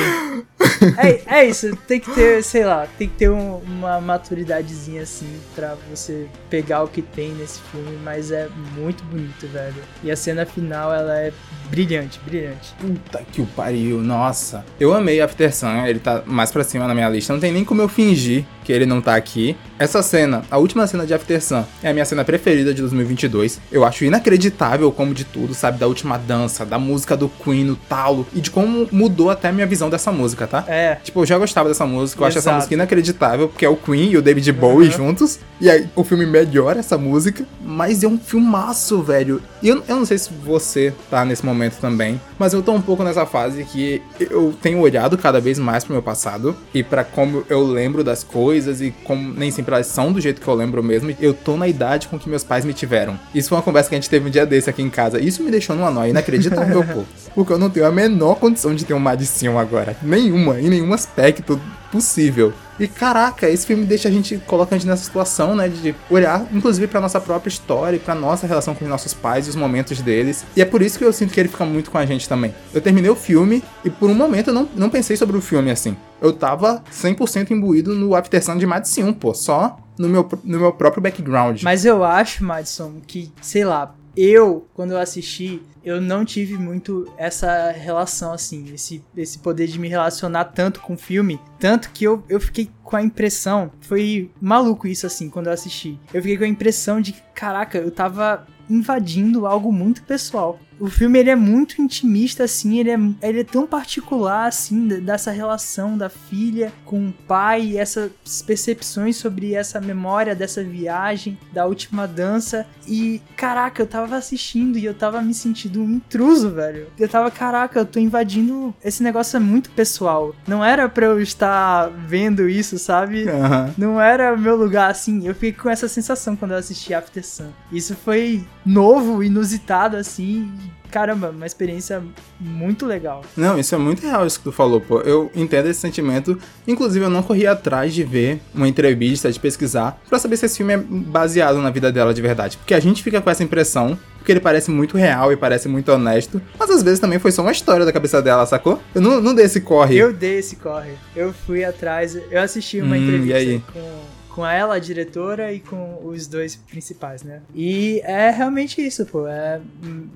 É, é isso, tem que ter, sei lá, tem que ter um- uma maturidadezinha assim pra você pegar o que tem nesse filme, mas é muito bonito, velho. E a cena final, ela é brilhante, brilhante. Puta que o pariu, nossa. Eu amei After Sun, ele tá mais pra cima na minha lista. Não tem nem como eu fingir que ele não tá aqui. Essa cena, a última cena de After Sun, é a minha cena preferida de 2022. Eu acho inacreditável como de tudo, sabe? Da última dança, da música do Queen no talo e de como mudou até a minha visão dessa música, tá? É, Tipo, eu já gostava dessa música, eu acho essa Exato. música inacreditável, porque é o Queen e o David Bowie juntos, e aí o filme melhora essa música, mas é um filmaço, velho. E eu, eu não sei se você tá nesse momento também, mas eu tô um pouco nessa fase que eu tenho olhado cada vez mais pro meu passado, e pra como eu lembro das coisas, e como nem sempre elas são do jeito que eu lembro mesmo, e eu tô na idade com que meus pais me tiveram. Isso foi uma conversa que a gente teve um dia desse aqui em casa, isso me deixou numa nóia inacreditável, pô. Porque eu não tenho a menor condição de ter um Madicium agora. Nenhuma, em nenhum aspecto possível. E caraca, esse filme deixa a gente, coloca a gente nessa situação, né, de olhar, inclusive, pra nossa própria história pra nossa relação com os nossos pais e os momentos deles. E é por isso que eu sinto que ele fica muito com a gente também. Eu terminei o filme e por um momento eu não, não pensei sobre o filme assim. Eu tava 100% imbuído no After Sun de Madison, pô, só no meu, no meu próprio background. Mas eu acho, Madison, que, sei lá, eu, quando eu assisti, eu não tive muito essa relação, assim, esse, esse poder de me relacionar tanto com o filme. Tanto que eu, eu fiquei com a impressão. Foi maluco isso, assim, quando eu assisti. Eu fiquei com a impressão de que, caraca, eu tava invadindo algo muito pessoal. O filme ele é muito intimista, assim, ele é, ele é tão particular, assim, dessa relação da filha com o pai, essas percepções sobre essa memória dessa viagem, da última dança. E, caraca, eu tava assistindo e eu tava me sentindo um intruso, velho. Eu tava, caraca, eu tô invadindo. Esse negócio é muito pessoal. Não era pra eu estar vendo isso, sabe? Aham. Não era o meu lugar, assim. Eu fiquei com essa sensação quando eu assisti After Sun. Isso foi novo, inusitado, assim. Caramba, uma experiência muito legal. Não, isso é muito real isso que tu falou, pô. Eu entendo esse sentimento. Inclusive, eu não corri atrás de ver uma entrevista, de pesquisar, pra saber se esse filme é baseado na vida dela de verdade. Porque a gente fica com essa impressão, porque ele parece muito real e parece muito honesto. Mas às vezes também foi só uma história da cabeça dela, sacou? Eu não, não dei esse corre. Eu dei esse corre. Eu fui atrás. Eu assisti uma Hum, entrevista com. Com ela, a diretora, e com os dois principais, né? E é realmente isso, pô. É,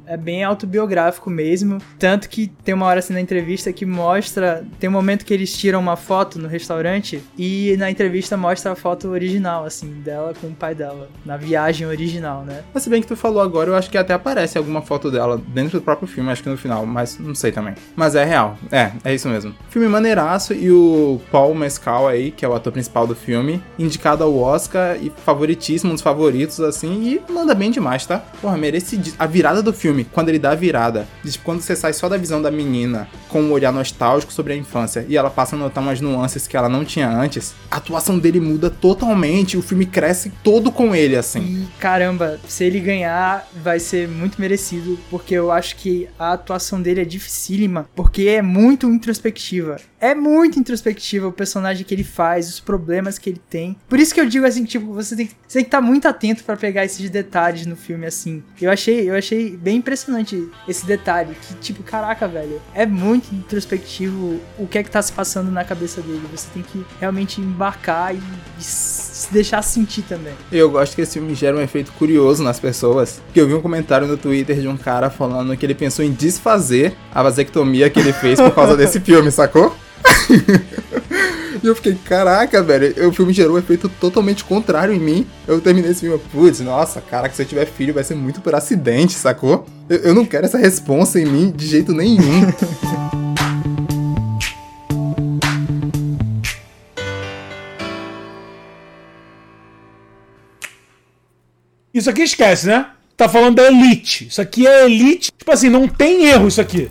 é bem autobiográfico mesmo. Tanto que tem uma hora assim na entrevista que mostra. Tem um momento que eles tiram uma foto no restaurante e na entrevista mostra a foto original, assim, dela com o pai dela. Na viagem original, né? Mas se bem que tu falou agora, eu acho que até aparece alguma foto dela dentro do próprio filme, acho que no final, mas não sei também. Mas é real, é, é isso mesmo. Filme maneiraço e o Paul Mescal aí, que é o ator principal do filme, indicado ao Oscar e favoritíssimo, um dos favoritos, assim, e manda bem demais, tá? Porra, merece a virada do filme, quando ele dá a virada, tipo, quando você sai só da visão da menina com um olhar nostálgico sobre a infância e ela passa a notar umas nuances que ela não tinha antes, a atuação dele muda totalmente, o filme cresce todo com ele, assim. E caramba, se ele ganhar, vai ser muito merecido, porque eu acho que a atuação dele é dificílima, porque é muito introspectiva. É muito introspectiva o personagem que ele faz, os problemas que ele tem. Por isso que eu digo assim, tipo, você tem, que- você tem que estar muito atento pra pegar esses detalhes no filme assim. Eu achei, eu achei bem impressionante esse detalhe, que tipo, caraca, velho, é muito introspectivo o que é que tá se passando na cabeça dele. Você tem que realmente embarcar e, e se deixar sentir também. Eu gosto que esse filme gera um efeito curioso nas pessoas. Que eu vi um comentário no Twitter de um cara falando que ele pensou em desfazer a vasectomia que ele fez por causa desse filme, sacou? E eu fiquei, caraca, velho, o filme gerou um efeito totalmente contrário em mim. Eu terminei esse filme, putz, nossa, caraca, se eu tiver filho vai ser muito por acidente, sacou? Eu, eu não quero essa responsa em mim de jeito nenhum. Isso aqui esquece, né? Tá falando da Elite. Isso aqui é Elite. Tipo assim, não tem erro isso aqui.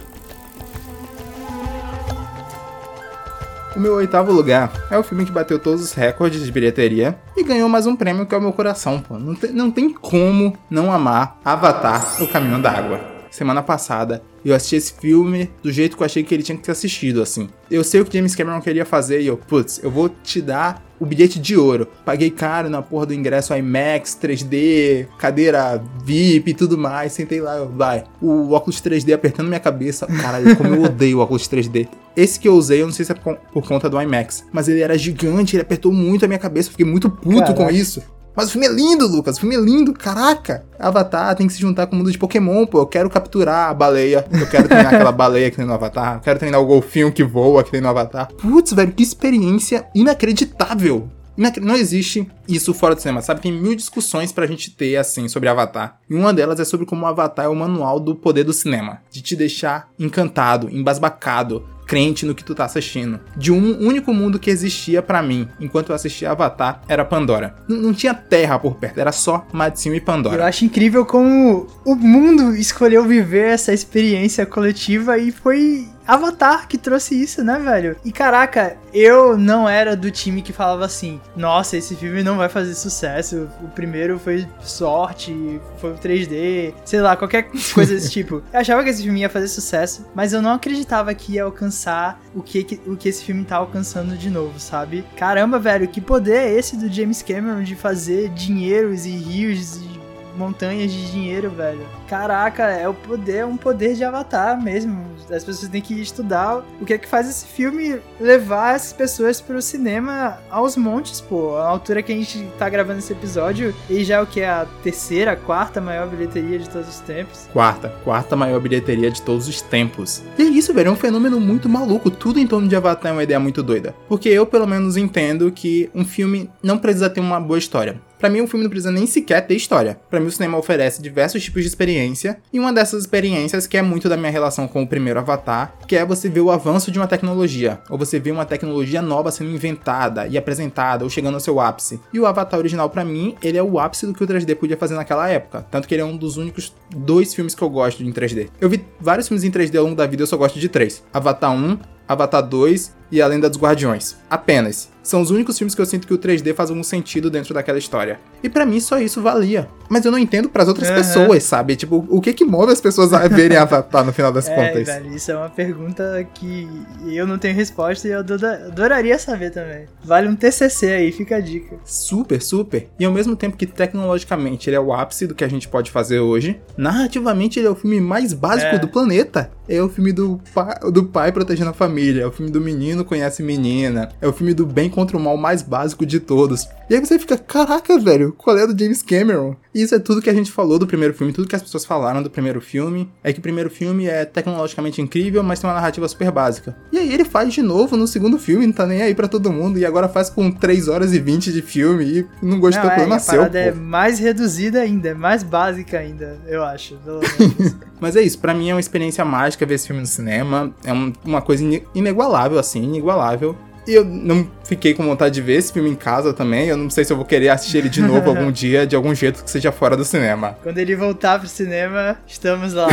O meu oitavo lugar é o filme que bateu todos os recordes de bilheteria e ganhou mais um prêmio que é o meu coração, pô. Não tem, não tem como não amar Avatar, O Caminho da Água. Semana passada, eu assisti esse filme do jeito que eu achei que ele tinha que ter assistido, assim. Eu sei o que James Cameron queria fazer e eu, putz, eu vou te dar o bilhete de ouro. Paguei caro na porra do ingresso IMAX, 3D, cadeira VIP e tudo mais. Sentei lá, eu, vai. O óculos 3D apertando minha cabeça. Caralho, como eu odeio o óculos 3D. Esse que eu usei, eu não sei se é por por conta do IMAX, mas ele era gigante, ele apertou muito a minha cabeça, fiquei muito puto com Caraca. isso. Mas o filme é lindo, Lucas. O filme é lindo, caraca. Avatar tem que se juntar com o mundo de Pokémon, pô. Eu quero capturar a baleia. Eu quero treinar aquela baleia que tem no Avatar. Eu quero treinar o golfinho que voa que tem no Avatar. Putz, velho, que experiência inacreditável. Inacre- Não existe isso fora do cinema, sabe? Tem mil discussões pra gente ter, assim, sobre Avatar. E uma delas é sobre como o Avatar é o manual do poder do cinema. De te deixar encantado, embasbacado, crente no que tu tá assistindo. De um único mundo que existia pra mim, enquanto eu assistia Avatar, era Pandora. N- não tinha terra por perto, era só Madzinho e Eu Pandora. acho incrível como o mundo escolheu viver essa experiência coletiva e foi Avatar que trouxe isso, né, velho? E caraca, eu não era do time que falava assim: nossa, esse filme não vai fazer sucesso. O primeiro foi sorte, foi o 3D, sei lá, qualquer coisa desse tipo. Eu achava que esse filme ia fazer sucesso, mas eu não acreditava que ia alcançar o que, que- o que esse filme tá alcançando de novo, sabe? Caramba, velho, que poder é esse do James Cameron de fazer dinheiros e rios e montanhas de dinheiro, velho. Caraca, é o poder, é um poder de avatar mesmo. As pessoas têm que estudar o que é que faz esse filme levar essas pessoas pro cinema aos montes, pô. A altura que a gente tá gravando esse episódio, e já é o que é a terceira, quarta maior bilheteria de todos os tempos. Quarta, quarta maior bilheteria de todos os tempos. E é isso, velho, é um fenômeno muito maluco. Tudo em torno de Avatar é uma ideia muito doida. Porque eu, pelo menos, entendo que um filme não precisa ter uma boa história. Pra mim, um filme não precisa nem sequer ter história. Pra mim, o cinema oferece diversos tipos de experiência, e uma dessas experiências que é muito da minha relação com o primeiro Avatar, que é você ver o avanço de uma tecnologia, ou você ver uma tecnologia nova sendo inventada e apresentada, ou chegando ao seu ápice. E o Avatar original, pra mim, ele é o ápice do que o 3D podia fazer naquela época, tanto que ele é um dos únicos dois filmes que eu gosto em 3D. Eu vi vários filmes em 3D ao longo da vida, eu só gosto de três: Avatar 1, Avatar 2 e A Lenda dos Guardiões. Apenas. São os únicos filmes que eu sinto que o 3D faz algum sentido dentro daquela história. E pra mim só isso valia. Mas eu não entendo pras outras Aham. pessoas, sabe? Tipo, o que que move as pessoas a verem Avatar no final das É, contas? velho, isso é uma pergunta que eu não tenho resposta e eu adoraria saber também. Vale um TCC aí, fica a dica. Super, super. E ao mesmo tempo que tecnologicamente ele é o ápice do que a gente pode fazer hoje, narrativamente ele é o filme mais básico É. do planeta. É o filme do, pa do pai protegendo a família, é o filme do menino conhece menina, é o filme do bem contra o mal mais básico de todos. E aí você fica, caraca, velho, qual é do James Cameron? E isso é tudo que a gente falou do primeiro filme, tudo que as pessoas falaram do primeiro filme, é que o primeiro filme é tecnologicamente incrível, mas tem uma narrativa super básica. E aí ele faz de novo no segundo filme, não tá nem aí pra todo mundo, e agora faz com 3 horas e 20 de filme e não gostou Não, é, problema a seu, parada é mais reduzida ainda, é mais básica ainda, eu acho. Mas é isso, pra mim é uma experiência mágica ver esse filme no cinema, é um- uma coisa inigualável, assim, inigualável. E eu não fiquei com vontade de ver esse filme em casa também, eu não sei se eu vou querer assistir ele de novo algum dia, de algum jeito que seja fora do cinema, Quando ele voltar pro cinema, estamos lá.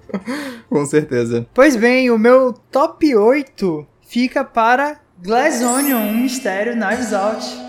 com certeza. pois bem, o meu top 8 fica para Glass Onion, um mistério Knives Out.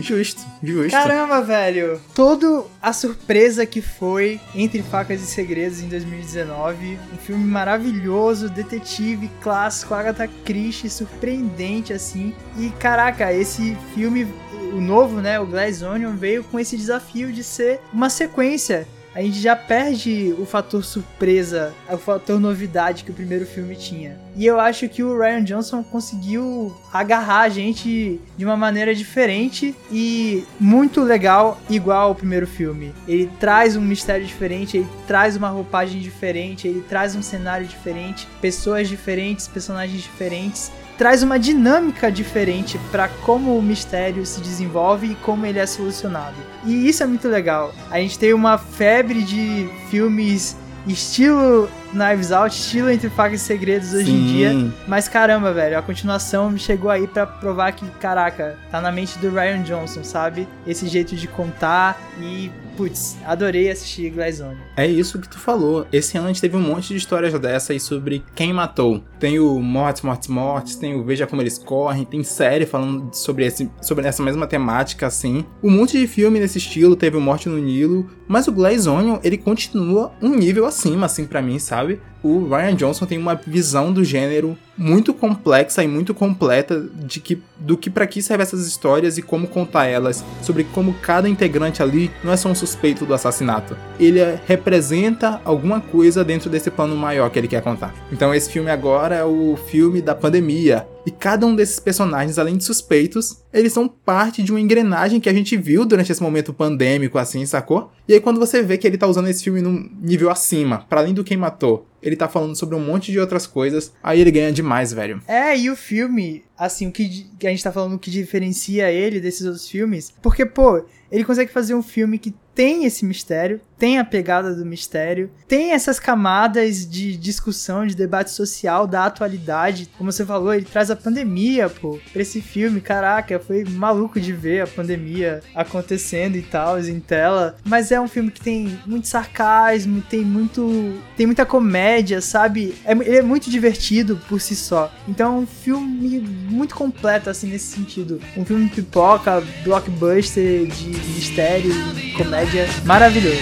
Justo, justo. Caramba, velho! Toda a surpresa que foi Entre Facas e Segredos em 2019. Um filme maravilhoso, detetive, clássico, Agatha Christie, surpreendente assim. E caraca, esse filme, o novo, né, o Glass Onion, veio com esse desafio de ser uma sequência. A gente já perde o fator surpresa, o fator novidade que o primeiro filme tinha. E eu acho que o Ryan Johnson conseguiu agarrar a gente de uma maneira diferente e muito legal, igual ao primeiro filme. Ele traz um mistério diferente, ele traz uma roupagem diferente, ele traz um cenário diferente, pessoas diferentes, personagens diferentes. Traz uma dinâmica diferente para como o mistério se desenvolve e como ele é solucionado. E isso é muito legal. A gente tem uma febre de filmes estilo Knives Out, estilo Entre Facas e Segredos hoje em Sim. dia. Mas caramba, velho, a continuação chegou aí pra provar que, caraca, tá na mente do Ryan Johnson, sabe? Esse jeito de contar e, putz, adorei assistir Glass Onion. É isso que tu falou. Esse ano a gente teve um monte de histórias dessa aí sobre quem matou. Tem o Mortes, Mortes, Mortes, tem o Veja Como Eles Correm, tem série falando sobre, esse, sobre essa mesma temática, assim. Um monte de filme nesse estilo, teve o Morte no Nilo, mas o Onion, ele continua um nível acima, assim, pra mim, sabe? O Ryan Johnson tem uma visão do gênero muito complexa e muito completa de que, do que para que servem essas histórias e como contar elas, sobre como cada integrante ali não é só um suspeito do assassinato. Ele é, representa alguma coisa dentro desse plano maior que ele quer contar. Então esse filme agora é o filme da pandemia, e cada um desses personagens, além de suspeitos, eles são parte de uma engrenagem que a gente viu durante esse momento pandêmico, assim, sacou? E aí quando você vê que ele tá usando esse filme num nível acima, para além do quem matou, ele tá falando sobre um monte de outras coisas, aí ele ganha demais, velho. É, e o filme, assim, o que, que a gente tá falando que diferencia ele desses outros filmes, porque, pô, ele consegue fazer um filme que tem esse mistério, tem a pegada do mistério, tem essas camadas de discussão, de debate social da atualidade. Como você falou, ele traz a pandemia, pô, pra esse filme. Caraca, foi maluco de ver a pandemia acontecendo e tal, em tela. Mas é um filme que tem muito sarcasmo, tem muito. tem muita comédia, sabe? É, ele é muito divertido por si só. Então é um filme muito completo, assim, nesse sentido. Um filme pipoca, blockbuster de mistério, comédia maravilhoso.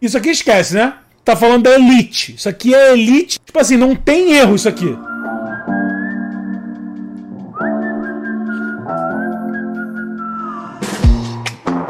Isso aqui esquece, né? Tá falando da elite. Isso aqui é elite. Tipo assim, não tem erro isso aqui.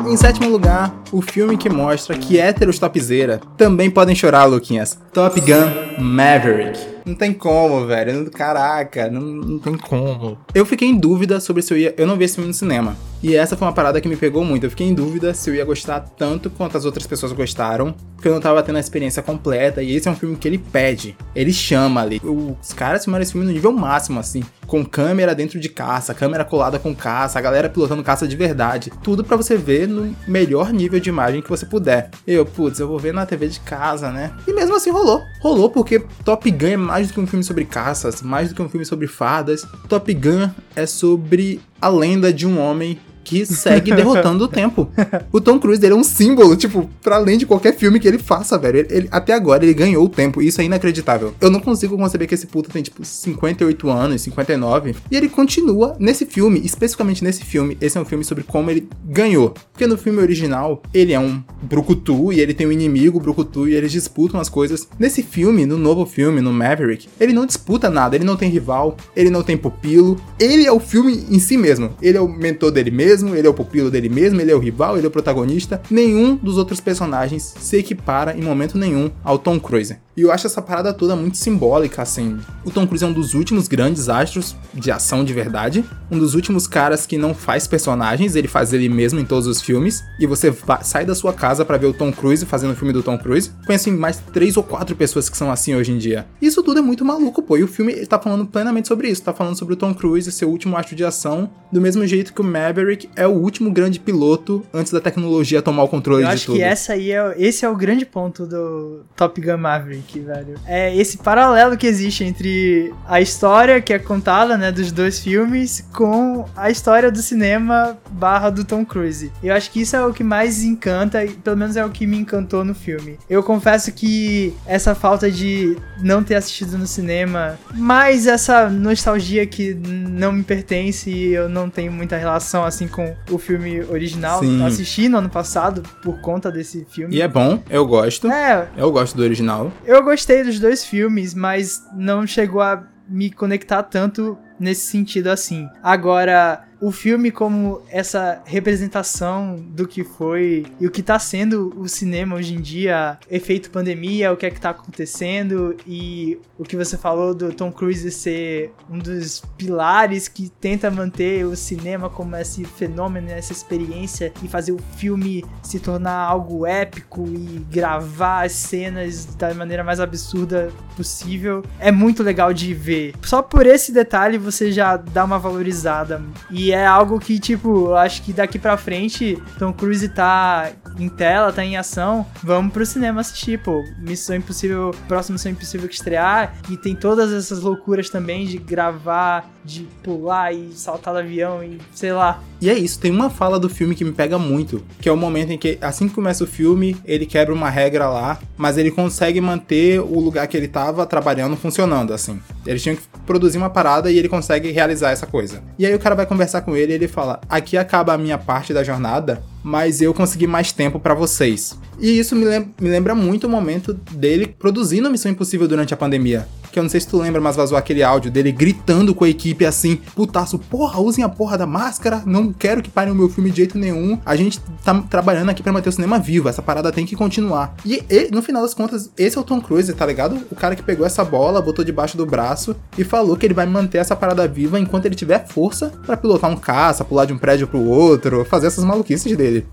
Em sétimo lugar, o filme que mostra que héteros topzera também podem chorar, Luquinhas. Top Gun Maverick. Não tem como, velho. Caraca, não, não tem como. Eu fiquei em dúvida sobre se eu ia. Eu não vi esse filme no cinema. E essa foi uma parada que me pegou muito. Eu fiquei em dúvida se eu ia gostar tanto quanto as outras pessoas gostaram. Porque eu não tava tendo a experiência completa. E esse é um filme que ele pede. Ele chama ali. Os caras filmaram esse filme no nível máximo, assim. Com câmera dentro de caça, câmera colada com caça, a galera pilotando caça de verdade. Tudo para você ver no melhor nível de imagem que você puder. Eu, putz, eu vou ver na TV de casa, né? E mesmo assim rolou. Rolou porque Top Gun é mais do que um filme sobre caças, mais do que um filme sobre fadas. Top Gun é sobre a lenda de um homem que segue derrotando o tempo. O Tom Cruise, ele é um símbolo, tipo, para além de qualquer filme que ele faça, velho. Ele, ele, até agora, ele ganhou o tempo, isso é inacreditável. Eu não consigo conceber que esse puta tem, tipo, 58 anos, 59, e ele continua nesse filme, especificamente nesse filme. Esse é um filme sobre como ele ganhou. Porque no filme original, ele é um brucutu, e ele tem um inimigo brucutu, e eles disputam as coisas. Nesse filme, no novo filme, no Maverick, ele não disputa nada, ele não tem rival, ele não tem pupilo, ele é o filme em si mesmo. Ele é o mentor dele mesmo, mesmo, ele é o pupilo dele mesmo, ele é o rival, ele é o protagonista. Nenhum dos outros personagens se equipara em momento nenhum ao Tom Cruise. E eu acho essa parada toda muito simbólica, assim. O Tom Cruise é um dos últimos grandes astros de ação de verdade, um dos últimos caras que não faz personagens, ele faz ele mesmo em todos os filmes. E você sai da sua casa para ver o Tom Cruise fazendo o filme do Tom Cruise. Conheci mais três ou quatro pessoas que são assim hoje em dia. Isso tudo é muito maluco, pô. E o filme tá falando plenamente sobre isso. Tá falando sobre o Tom Cruise, seu último astro de ação, do mesmo jeito que o Maverick é o último grande piloto antes da tecnologia tomar o controle Eu de acho tudo. que essa aí é, esse é o grande ponto do Top Gun Maverick, velho. É esse paralelo que existe entre a história que é contada, né, dos dois filmes com a história do cinema barra do Tom Cruise. Eu acho que isso é o que mais encanta, e pelo menos é o que me encantou no filme. Eu confesso que essa falta de não ter assistido no cinema, mais essa nostalgia que não me pertence e eu não tenho muita relação assim com o filme original. Sim. Assisti no ano passado por conta desse filme. E é bom, eu gosto. É, Eu gosto do original. eu gostei dos dois filmes, mas não chegou a me conectar tanto nesse sentido assim. Agora, o filme como essa representação do que foi e o que tá sendo o cinema hoje em dia, efeito pandemia, o que é que tá acontecendo e o que você falou do Tom Cruise ser um dos pilares que tenta manter o cinema como esse fenômeno, essa experiência e fazer o filme se tornar algo épico e gravar as cenas da maneira mais absurda possível. É muito legal de ver. Só por esse detalhe você já dá uma valorizada. E é algo que, tipo, acho que daqui pra frente, Tom Cruise tá em tela, tá em ação, vamos pro cinema assistir, pô. Missão Impossível, próxima Missão Impossível que estrear, e tem todas essas loucuras também de gravar, de pular e saltar do avião e sei lá. E é isso, tem uma fala do filme que me pega muito, que é o momento em que, assim que começa o filme, ele quebra uma regra lá, mas ele consegue manter o lugar que ele tava trabalhando funcionando, assim. Eles tinham que produzir uma parada e ele consegue realizar essa coisa. E aí o cara vai conversar com ele e ele fala: Aqui acaba a minha parte da jornada, mas eu consegui mais tempo pra vocês. E isso me, lem me lembra muito o momento dele produzindo Missão Impossível durante a pandemia. Que eu não sei se tu lembra, mas vazou aquele áudio dele gritando com a equipe assim: putaço, porra, usem a porra da máscara, não quero que parem o meu filme de jeito nenhum. A gente tá trabalhando aqui pra manter o cinema vivo, essa parada tem que continuar. E, e no final das contas, esse é o Tom Cruise, tá ligado? O cara que pegou essa bola, botou debaixo do braço e falou que ele vai manter essa parada viva enquanto ele tiver força para pilotar um caça, pular de um prédio pro outro, fazer essas maluquices dele.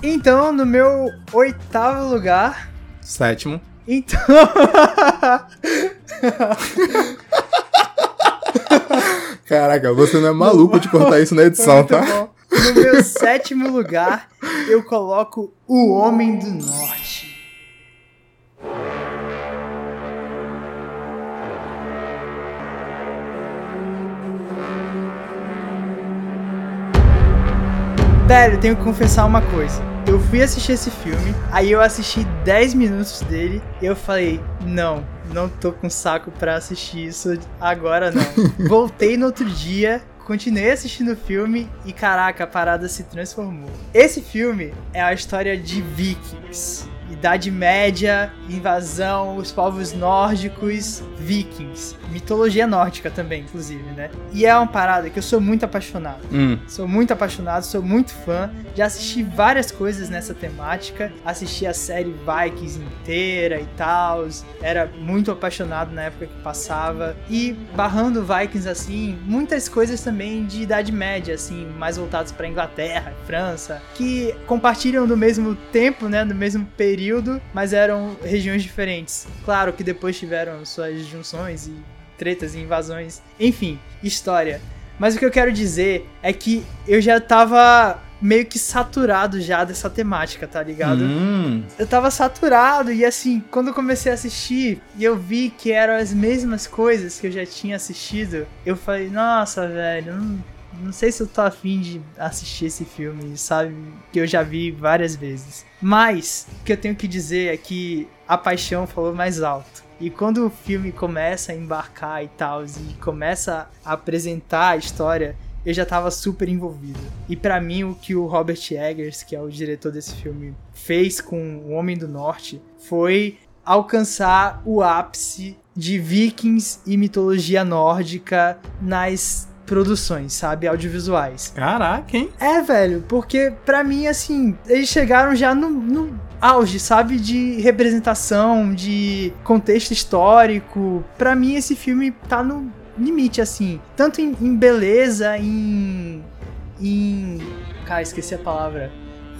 Então, no meu oitavo lugar. Sétimo. Então. Caraca, você não é maluco de cortar isso na edição, tá? bom. No meu sétimo lugar, eu coloco O Homem do Norte. Velho, eu tenho que confessar uma coisa. Eu fui assistir esse filme, aí eu assisti 10 minutos dele e eu falei: não, não tô com saco pra assistir isso agora não. Voltei no outro dia, continuei assistindo o filme e caraca, a parada se transformou. Esse filme é a história de vikings. Idade Média, invasão, os povos nórdicos, vikings. Mitologia nórdica também, inclusive, né? E é uma parada que eu sou muito apaixonado. Hum. Sou muito apaixonado, sou muito fã. Já assisti várias coisas nessa temática. Assisti a série Vikings inteira e tal. Era muito apaixonado na época que passava. E barrando Vikings assim, muitas coisas também de Idade Média, assim, mais voltados para Inglaterra, França, que compartilham do mesmo tempo, né, do mesmo período, mas eram regiões diferentes. Claro que depois tiveram suas junções e tretas e invasões. Enfim, história. Mas o que eu quero dizer é que eu já tava meio que saturado já dessa temática, tá ligado? Hum. Eu tava saturado e assim, quando eu comecei a assistir e eu vi que eram as mesmas coisas que eu já tinha assistido, eu falei, nossa, velho, não sei se eu tô afim de assistir esse filme, sabe? Que eu já vi várias vezes. Mas, o que eu tenho que dizer é que a paixão falou mais alto. E quando o filme começa a embarcar e tal, e começa a apresentar a história, eu já tava super envolvido. E para mim, o que o Robert Eggers, que é o diretor desse filme, fez com O Homem do Norte foi alcançar o ápice de vikings e mitologia nórdica nas produções, sabe, audiovisuais. Caraca, hein? É, velho, porque pra mim, assim, eles chegaram já no, no auge, sabe, de representação, de contexto histórico. Pra mim, esse filme tá no limite, assim, tanto em, em beleza, em. em. Cara, esqueci a palavra.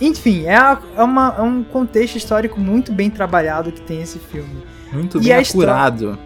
Enfim, é, é uma- é um contexto histórico muito bem trabalhado que tem esse filme. Muito E bem a história-.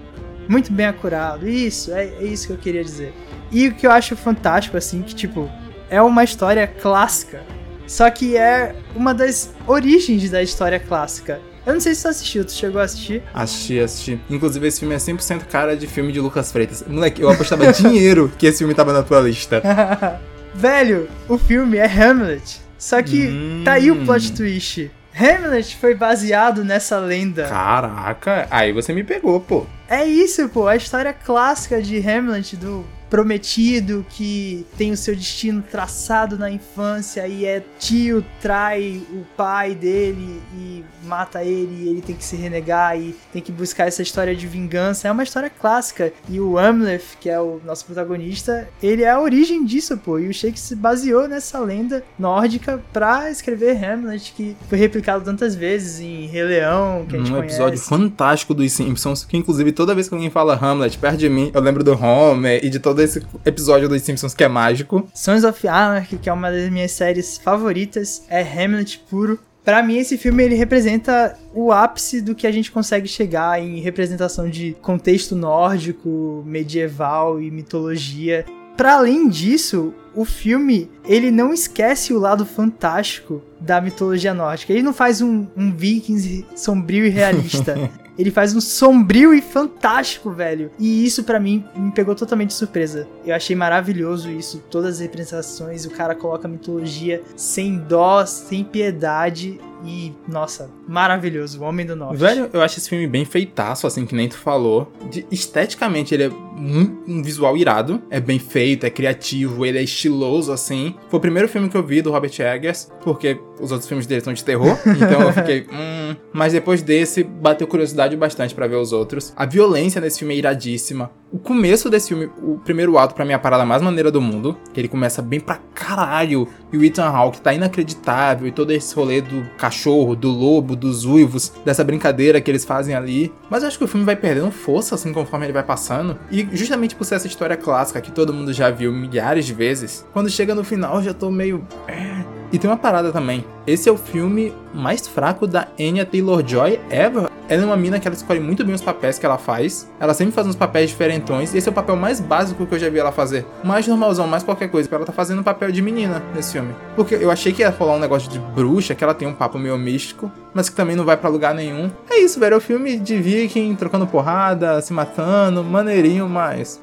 Muito bem acurado. Isso, é, é isso que eu queria dizer. E o que eu acho fantástico, assim, que, tipo, é uma história clássica. Só que é uma das origens da história clássica. Eu não sei se tu assistiu, tu chegou a assistir? Assisti, assisti. Inclusive, esse filme é 100% cara de filme de Lucas Freitas. Moleque, eu apostava dinheiro que esse filme tava na tua lista. Velho, o filme é Hamlet. Só que Hum. tá aí o plot twist. Hamlet foi baseado nessa lenda. Caraca, aí você me pegou, pô. É isso, pô, a história clássica de Hamlet, do prometido que tem o seu destino traçado na infância e é tio trai o pai dele e mata ele e ele tem que se renegar e tem que buscar essa história de vingança. É uma história clássica e o Amleth, que é o nosso protagonista, ele é a origem disso, pô. E o Shakespeare se baseou nessa lenda nórdica pra escrever Hamlet, que foi replicado tantas vezes em Rei Leão, que a gente Um conhece. episódio fantástico dos Simpsons, que inclusive toda vez que alguém fala Hamlet perto de mim, eu lembro do Homer e de todo esse episódio dos Simpsons que é mágico. Sons of Anarchy, que é uma das minhas séries favoritas, é Hamlet puro. Pra mim, esse filme ele representa o ápice do que a gente consegue chegar em representação de contexto nórdico, medieval e mitologia. Para além disso, o filme ele não esquece o lado fantástico da mitologia nórdica. Ele não faz um, um Vikings sombrio e realista. Ele faz um sombrio e fantástico, velho. E isso pra mim me pegou totalmente de surpresa. Eu achei maravilhoso isso, todas as representações, o cara coloca mitologia sem dó, sem piedade. E, nossa, maravilhoso, O Homem do Norte. Velho, eu acho esse filme bem feitaço, assim, que nem tu falou. De, esteticamente, ele é um, um visual irado, é bem feito, é criativo, ele é estiloso, assim. Foi o primeiro filme que eu vi do Robert Eggers, porque os outros filmes dele são de terror, então eu fiquei, hum... Mas depois desse, bateu curiosidade bastante para ver os outros. A violência nesse filme é iradíssima. O começo desse filme, o primeiro ato, para mim, é a parada mais maneira do mundo. Que ele começa bem pra caralho. E o Ethan Hawke tá inacreditável. E todo esse rolê do cachorro, do lobo, dos uivos, dessa brincadeira que eles fazem ali. Mas eu acho que o filme vai perdendo força, assim, conforme ele vai passando. E justamente por ser essa história clássica que todo mundo já viu milhares de vezes, quando chega no final eu já tô meio. É. E tem uma parada também. Esse é o filme mais fraco da Anya Taylor-Joy ever. Ela é uma mina que ela escolhe muito bem os papéis que ela faz. Ela sempre faz uns papéis diferentões. E esse é o papel mais básico que eu já vi ela fazer. Mais normalzão, mais qualquer coisa. Ela tá fazendo um papel de menina nesse filme. Porque eu achei que ia rolar um negócio de bruxa, que ela tem um papo meio místico, mas que também não vai para lugar nenhum. É isso, velho. É o filme de viking trocando porrada, se matando, maneirinho, mas.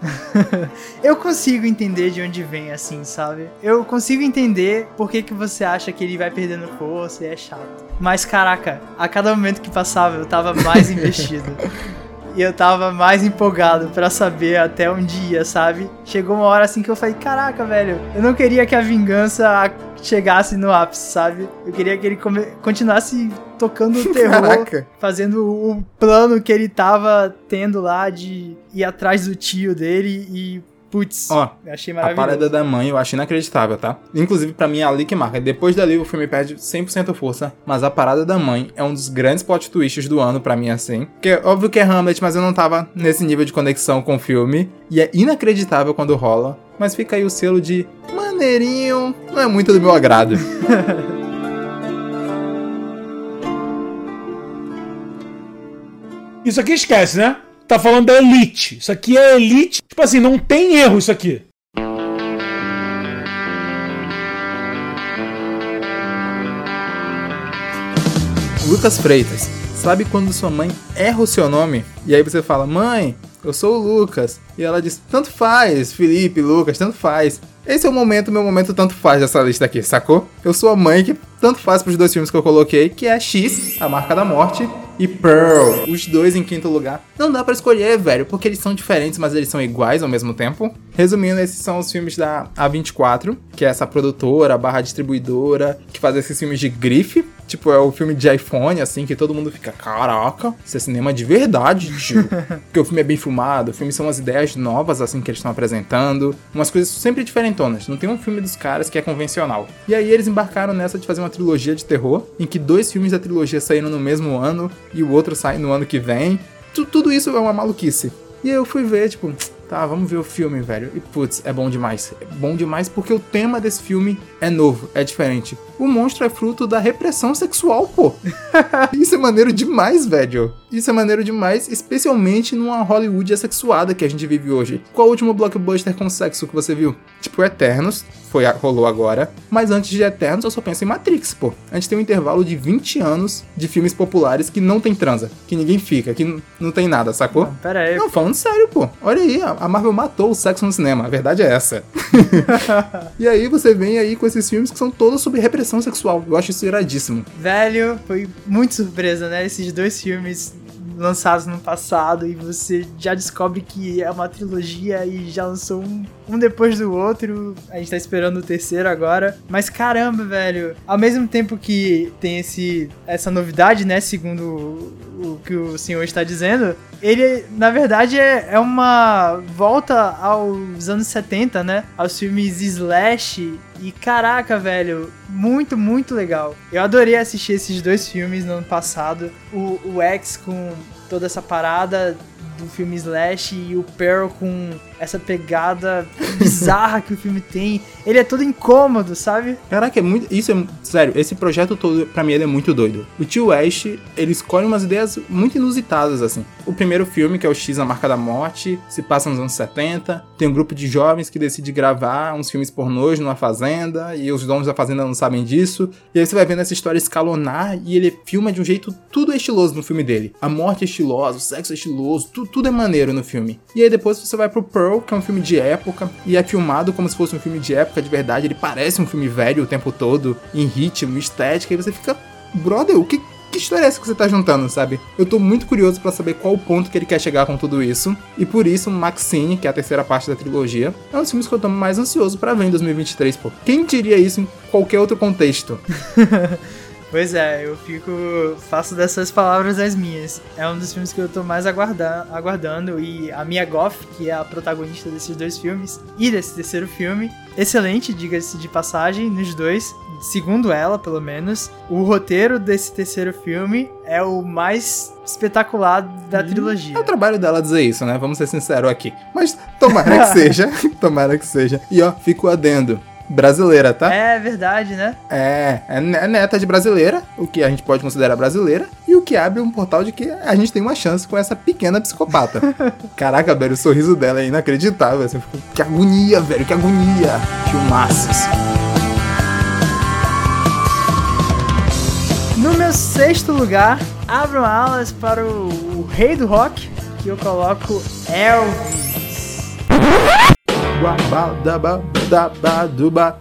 eu consigo entender de onde vem assim, sabe? Eu consigo entender por que, que você acha que ele vai perdendo força e é chato. Mas caraca, a cada momento que passava eu tava mais investido. e eu tava mais empolgado para saber até onde ia, sabe? Chegou uma hora assim que eu falei, caraca, velho, eu não queria que a vingança chegasse no ápice, sabe? Eu queria que ele continuasse tocando o terror, Caraca. fazendo o plano que ele tava tendo lá de ir atrás do tio dele e Putz, Ó, achei maravilhoso. A parada da mãe eu acho inacreditável, tá? Inclusive, para mim é ali que marca. Depois dali o filme perde 100% força, mas a parada da mãe é um dos grandes plot twists do ano para mim, assim. Que é óbvio que é Hamlet, mas eu não tava nesse nível de conexão com o filme. E é inacreditável quando rola. Mas fica aí o selo de maneirinho, não é muito do meu agrado. Isso aqui esquece, né? Tá falando da elite. Isso aqui é elite. Tipo assim, não tem erro isso aqui. Lucas Freitas, sabe quando sua mãe erra o seu nome? E aí você fala, mãe, eu sou o Lucas. E ela diz, tanto faz, Felipe, Lucas, tanto faz. Esse é o momento, meu momento tanto faz dessa lista aqui, sacou? Eu sou a mãe que tanto faz pros dois filmes que eu coloquei, que é X, A Marca da Morte, e Pearl, os dois em quinto lugar. Não dá para escolher, velho, porque eles são diferentes, mas eles são iguais ao mesmo tempo. Resumindo, esses são os filmes da A24, que é essa produtora barra distribuidora que faz esses filmes de grife. Tipo, é o filme de iPhone, assim, que todo mundo fica, caraca, isso é cinema de verdade, tio. Porque o filme é bem filmado, o filme são umas ideias novas, assim, que eles estão apresentando. Umas coisas sempre diferentonas. Não tem um filme dos caras que é convencional. E aí eles embarcaram nessa de fazer uma trilogia de terror, em que dois filmes da trilogia saíram no mesmo ano e o outro sai no ano que vem. Tu, tudo isso é uma maluquice. E eu fui ver, tipo, tá, vamos ver o filme, velho. E putz, é bom demais. É bom demais porque o tema desse filme é novo, é diferente. O monstro é fruto da repressão sexual, pô. Isso é maneiro demais, velho. Isso é maneiro demais, especialmente numa Hollywood assexuada que a gente vive hoje. Qual o último blockbuster com sexo que você viu? Tipo Eternos, foi, rolou agora. Mas antes de Eternos, eu só penso em Matrix, pô. A gente tem um intervalo de 20 anos de filmes populares que não tem transa, que ninguém fica, que não tem nada, sacou? Não, pera aí. Não, falando sério, pô. Olha aí, a Marvel matou o sexo no cinema. A verdade é essa. e aí você vem aí com esses filmes que são todos sobre repressão sexual. Eu acho isso iradíssimo. Velho, foi muito surpresa, né? Esses dois filmes lançados no passado e você já descobre que é uma trilogia e já lançou um, um depois do outro. A gente tá esperando o terceiro agora. Mas caramba, velho. Ao mesmo tempo que tem esse essa novidade, né? Segundo o, o que o senhor está dizendo, ele, na verdade, é, é uma volta aos anos 70, né? Aos filmes Slash. E caraca, velho, muito, muito legal. Eu adorei assistir esses dois filmes no ano passado. O, o X com toda essa parada do filme Slash e o Pearl com essa pegada bizarra que o filme tem. Ele é todo incômodo, sabe? Caraca, é muito. Isso é. Sério, esse projeto todo, pra mim, ele é muito doido. O tio West, ele escolhe umas ideias muito inusitadas, assim. O primeiro filme, que é o X, A Marca da Morte, se passa nos anos 70. Tem um grupo de jovens que decide gravar uns filmes pornôs numa fazenda, e os donos da fazenda não sabem disso. E aí você vai vendo essa história escalonar, e ele filma de um jeito tudo estiloso no filme dele. A morte é estilosa, o sexo é estiloso, tudo, tudo é maneiro no filme. E aí depois você vai pro Pearl, que é um filme de época, e é filmado como se fosse um filme de época de verdade. Ele parece um filme velho o tempo todo, em ritmo, estética, e você fica brother, o que, que história é essa que você tá juntando, sabe? Eu tô muito curioso para saber qual o ponto que ele quer chegar com tudo isso. E por isso, Maxine, que é a terceira parte da trilogia, é um dos filmes que eu tô mais ansioso para ver em 2023, pô. Quem diria isso em qualquer outro contexto? Pois é, eu fico. faço dessas palavras as minhas. É um dos filmes que eu tô mais aguardando, aguardando. E a Mia Goff, que é a protagonista desses dois filmes e desse terceiro filme, excelente, diga-se de passagem, nos dois. Segundo ela, pelo menos, o roteiro desse terceiro filme é o mais espetacular da trilogia. É o trabalho dela dizer isso, né? Vamos ser sinceros aqui. Mas tomara que seja. tomara que seja. E ó, fico adendo brasileira, tá? É verdade, né? É, é neta de brasileira, o que a gente pode considerar brasileira, e o que abre um portal de que a gente tem uma chance com essa pequena psicopata. Caraca, velho, o sorriso dela é inacreditável. Assim, que agonia, velho, que agonia. Filmaços. No meu sexto lugar, abram alas para o, o rei do rock, que eu coloco Elvis.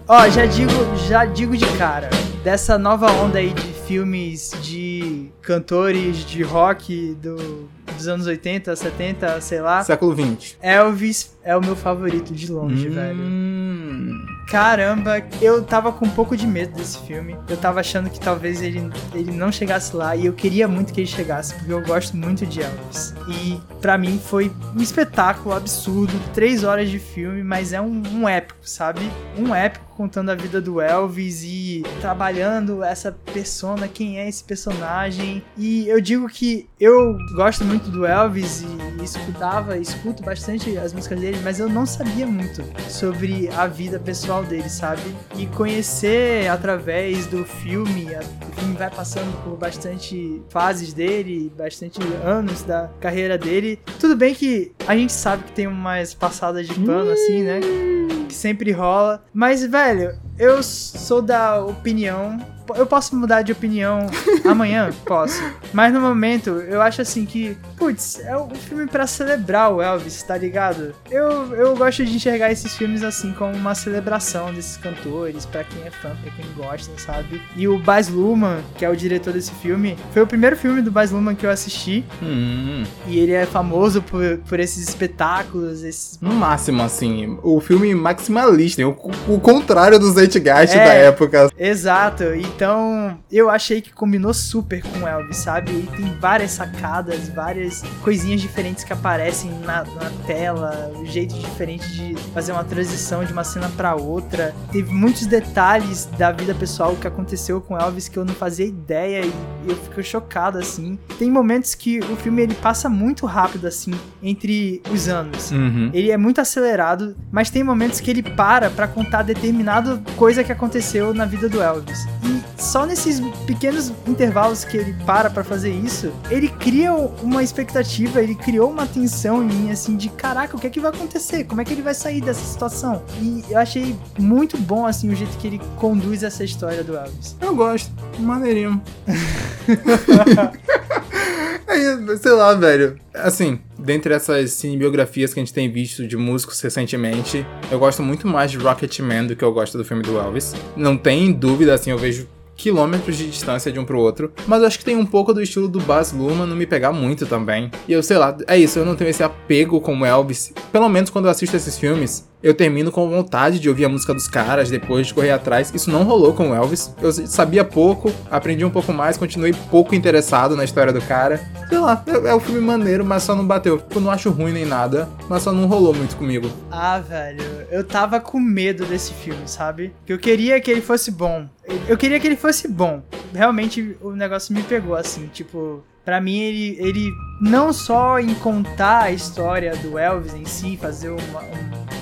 Ó, já digo, já digo de cara, dessa nova onda aí de filmes de cantores de rock do, dos anos 80, 70, sei lá. Século 20. Elvis é o meu favorito de longe, hum... velho. Caramba, eu tava com um pouco de medo desse filme. Eu tava achando que talvez ele, ele não chegasse lá e eu queria muito que ele chegasse, porque eu gosto muito de Elvis. E para mim foi um espetáculo absurdo, três horas de filme, mas é um, um épico, sabe? Um épico contando a vida do Elvis e trabalhando essa persona, quem é esse personagem. E eu digo que eu gosto muito do Elvis e escutava, escuto bastante as músicas dele, mas eu não sabia muito sobre a vida pessoal dele, sabe? E conhecer através do filme, o filme vai passando por bastante fases dele, bastante anos da carreira dele. Tudo bem que a gente sabe que tem umas passadas de pano assim, né? Que sempre rola, mas velho velho, eu sou da opinião eu posso mudar de opinião amanhã? Posso. Mas no momento, eu acho assim que, putz, é um filme para celebrar o Elvis, tá ligado? Eu, eu gosto de enxergar esses filmes assim como uma celebração desses cantores, para quem é fã, pra quem gosta, sabe? E o Baz Luhrmann, que é o diretor desse filme, foi o primeiro filme do Baz Luhrmann que eu assisti. Hum. E ele é famoso por, por esses espetáculos, esses... No máximo, assim, o filme maximalista, o, o contrário do Zeitgeist é, da época. Exato, e então, eu achei que combinou super com Elvis, sabe? E tem várias sacadas, várias coisinhas diferentes que aparecem na, na tela, um jeito diferente de fazer uma transição de uma cena para outra. Teve muitos detalhes da vida pessoal que aconteceu com Elvis que eu não fazia ideia e eu fico chocado assim. Tem momentos que o filme ele passa muito rápido assim entre os anos. Uhum. Ele é muito acelerado, mas tem momentos que ele para para contar determinada coisa que aconteceu na vida do Elvis. E só nesses pequenos intervalos que ele para para fazer isso, ele cria uma expectativa, ele criou uma tensão em mim, assim, de caraca, o que é que vai acontecer? Como é que ele vai sair dessa situação? E eu achei muito bom, assim, o jeito que ele conduz essa história do Elvis. Eu gosto, maneirinho. Aí, sei lá, velho. Assim, dentre essas cinebiografias que a gente tem visto de músicos recentemente, eu gosto muito mais de Rocketman do que eu gosto do filme do Elvis. Não tem dúvida, assim, eu vejo quilômetros de distância de um pro outro. Mas acho que tem um pouco do estilo do Baz Luhrmann não me pegar muito também. E eu sei lá, é isso, eu não tenho esse apego com o Elvis. Pelo menos quando eu assisto esses filmes, eu termino com vontade de ouvir a música dos caras depois de correr atrás. Isso não rolou com o Elvis. Eu sabia pouco, aprendi um pouco mais, continuei pouco interessado na história do cara. Sei lá, é, é um filme maneiro, mas só não bateu. Eu não acho ruim nem nada, mas só não rolou muito comigo. Ah, velho, eu tava com medo desse filme, sabe? Que eu queria que ele fosse bom. Eu queria que ele fosse bom. Realmente o negócio me pegou assim, tipo, para mim ele, ele não só em contar a história do Elvis em si, fazer uma,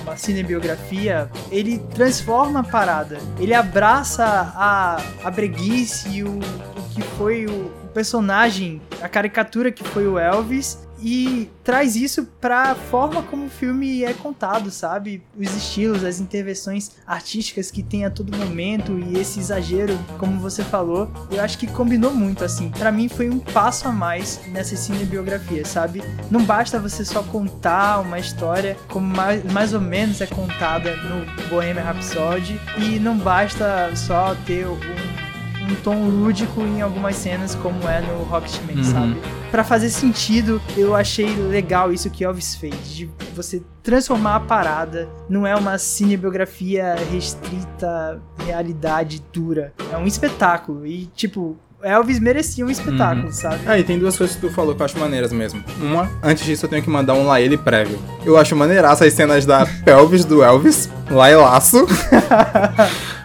uma cinebiografia, ele transforma a parada. Ele abraça a, a breguice e o, o que foi o, o personagem, a caricatura que foi o Elvis e traz isso pra forma como o filme é contado, sabe? Os estilos, as intervenções artísticas que tem a todo momento e esse exagero, como você falou, eu acho que combinou muito, assim. para mim foi um passo a mais nessa cinebiografia, sabe? Não basta você só contar uma história como mais, mais ou menos é contada no Bohemian Rhapsody e não basta só ter um um tom lúdico em algumas cenas, como é no Rocketman, Uhum. sabe? Pra fazer sentido, eu achei legal isso que Elvis fez, de você transformar a parada, não é uma cinebiografia restrita, realidade dura. É um espetáculo e, tipo, Elvis merecia um espetáculo, sabe? Ah, e tem duas coisas que tu falou que eu acho maneiras mesmo. Uma, antes disso eu tenho que mandar um lá ele prévio. Eu acho maneiraça as cenas da pelvis do Elvis, lá e laço.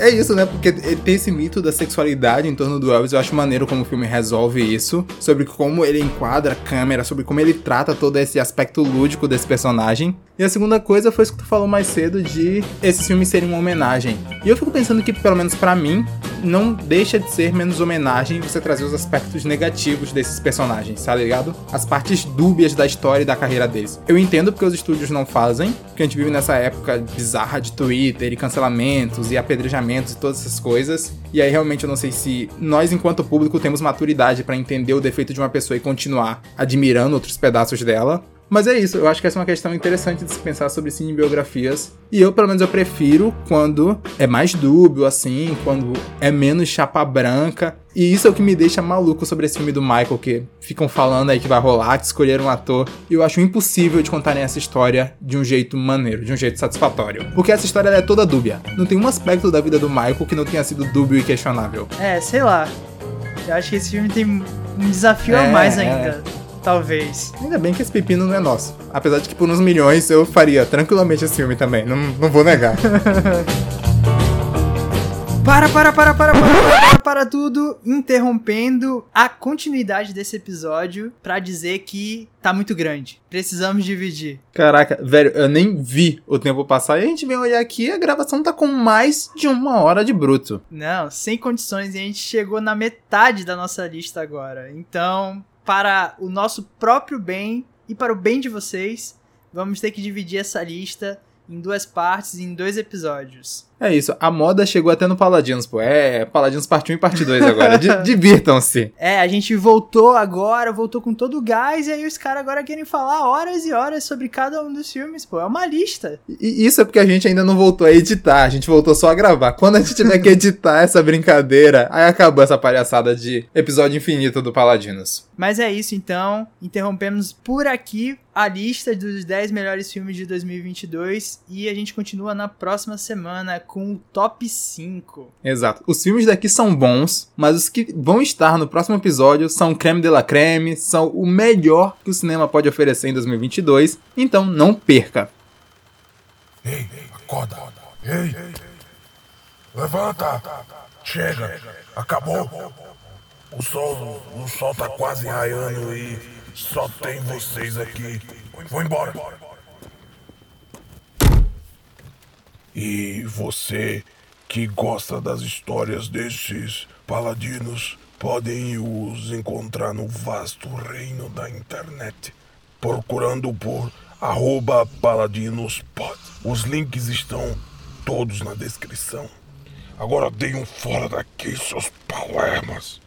É isso, né? Porque tem esse mito da sexualidade em torno do Elvis. Eu acho maneiro como o filme resolve isso. Sobre como ele enquadra a câmera, sobre como ele trata todo esse aspecto lúdico desse personagem. E a segunda coisa foi isso que tu falou mais cedo de esses filmes serem uma homenagem. E eu fico pensando que, pelo menos pra mim, não deixa de ser menos homenagem você trazer os aspectos negativos desses personagens, tá ligado? As partes dúbias da história e da carreira deles. Eu entendo porque os estúdios não fazem, porque a gente vive nessa época bizarra de Twitter e cancelamentos e apedrejamentos e todas essas coisas. E aí realmente eu não sei se nós, enquanto público, temos maturidade pra entender o defeito de uma pessoa e continuar admirando outros pedaços dela. Mas é isso, eu acho que essa é uma questão interessante de se pensar sobre cinebiografias. E eu, pelo menos, eu prefiro quando é mais dúbio, assim, quando é menos chapa branca. E isso é o que me deixa maluco sobre esse filme do Michael, que ficam falando aí que vai rolar, que escolheram um ator. E eu acho impossível de contarem essa história de um jeito maneiro, de um jeito satisfatório. Porque essa história é toda dúbia. Não tem um aspecto da vida do Michael que não tenha sido dúbio e questionável. É, sei lá. Eu acho que esse filme tem um desafio a É, mais é. Talvez. Ainda bem que esse pepino não é nosso. Apesar de que por uns milhões eu faria tranquilamente esse filme também, não, não vou negar. Para, para, para, para, para, para, para, para tudo, interrompendo a continuidade desse episódio pra dizer que tá muito grande. Precisamos dividir. Caraca, velho, eu nem vi o tempo passar e a gente vem olhar aqui e a gravação tá com mais de uma hora de bruto. Não, sem condições, e a gente chegou na metade da nossa lista agora. Então, para o nosso próprio bem e para o bem de vocês, vamos ter que dividir essa lista em duas partes, em dois episódios. É isso, a moda chegou até no Paladinos, pô. É, Paladinos parte 1 e parte 2 agora. Di- Divirtam-se. É, a gente voltou agora, voltou com todo o gás, e aí os caras agora querem falar horas e horas sobre cada um dos filmes, pô. É uma lista. E isso é porque a gente ainda não voltou a editar, a gente voltou só a gravar. Quando a gente tiver que editar essa brincadeira, aí acabou essa palhaçada de episódio infinito do Paladinos. Mas é isso então, interrompemos por aqui a lista dos 10 melhores filmes de 2022 e a gente continua na próxima semana com o top 5. Exato. Os filmes daqui são bons, mas os que vão estar no próximo episódio são creme de la creme, são o melhor que o cinema pode oferecer em 2022, então não perca. Ei, acorda. Ei, levanta. Chega, acabou. O sol, o sol tá quase raiando e só tem vocês aqui. Vou embora. E você que gosta das histórias destes paladinos, podem os encontrar no vasto reino da internet, procurando por arroba paladinospod. Os links estão todos na descrição. Agora deem um fora daqui, seus palermas.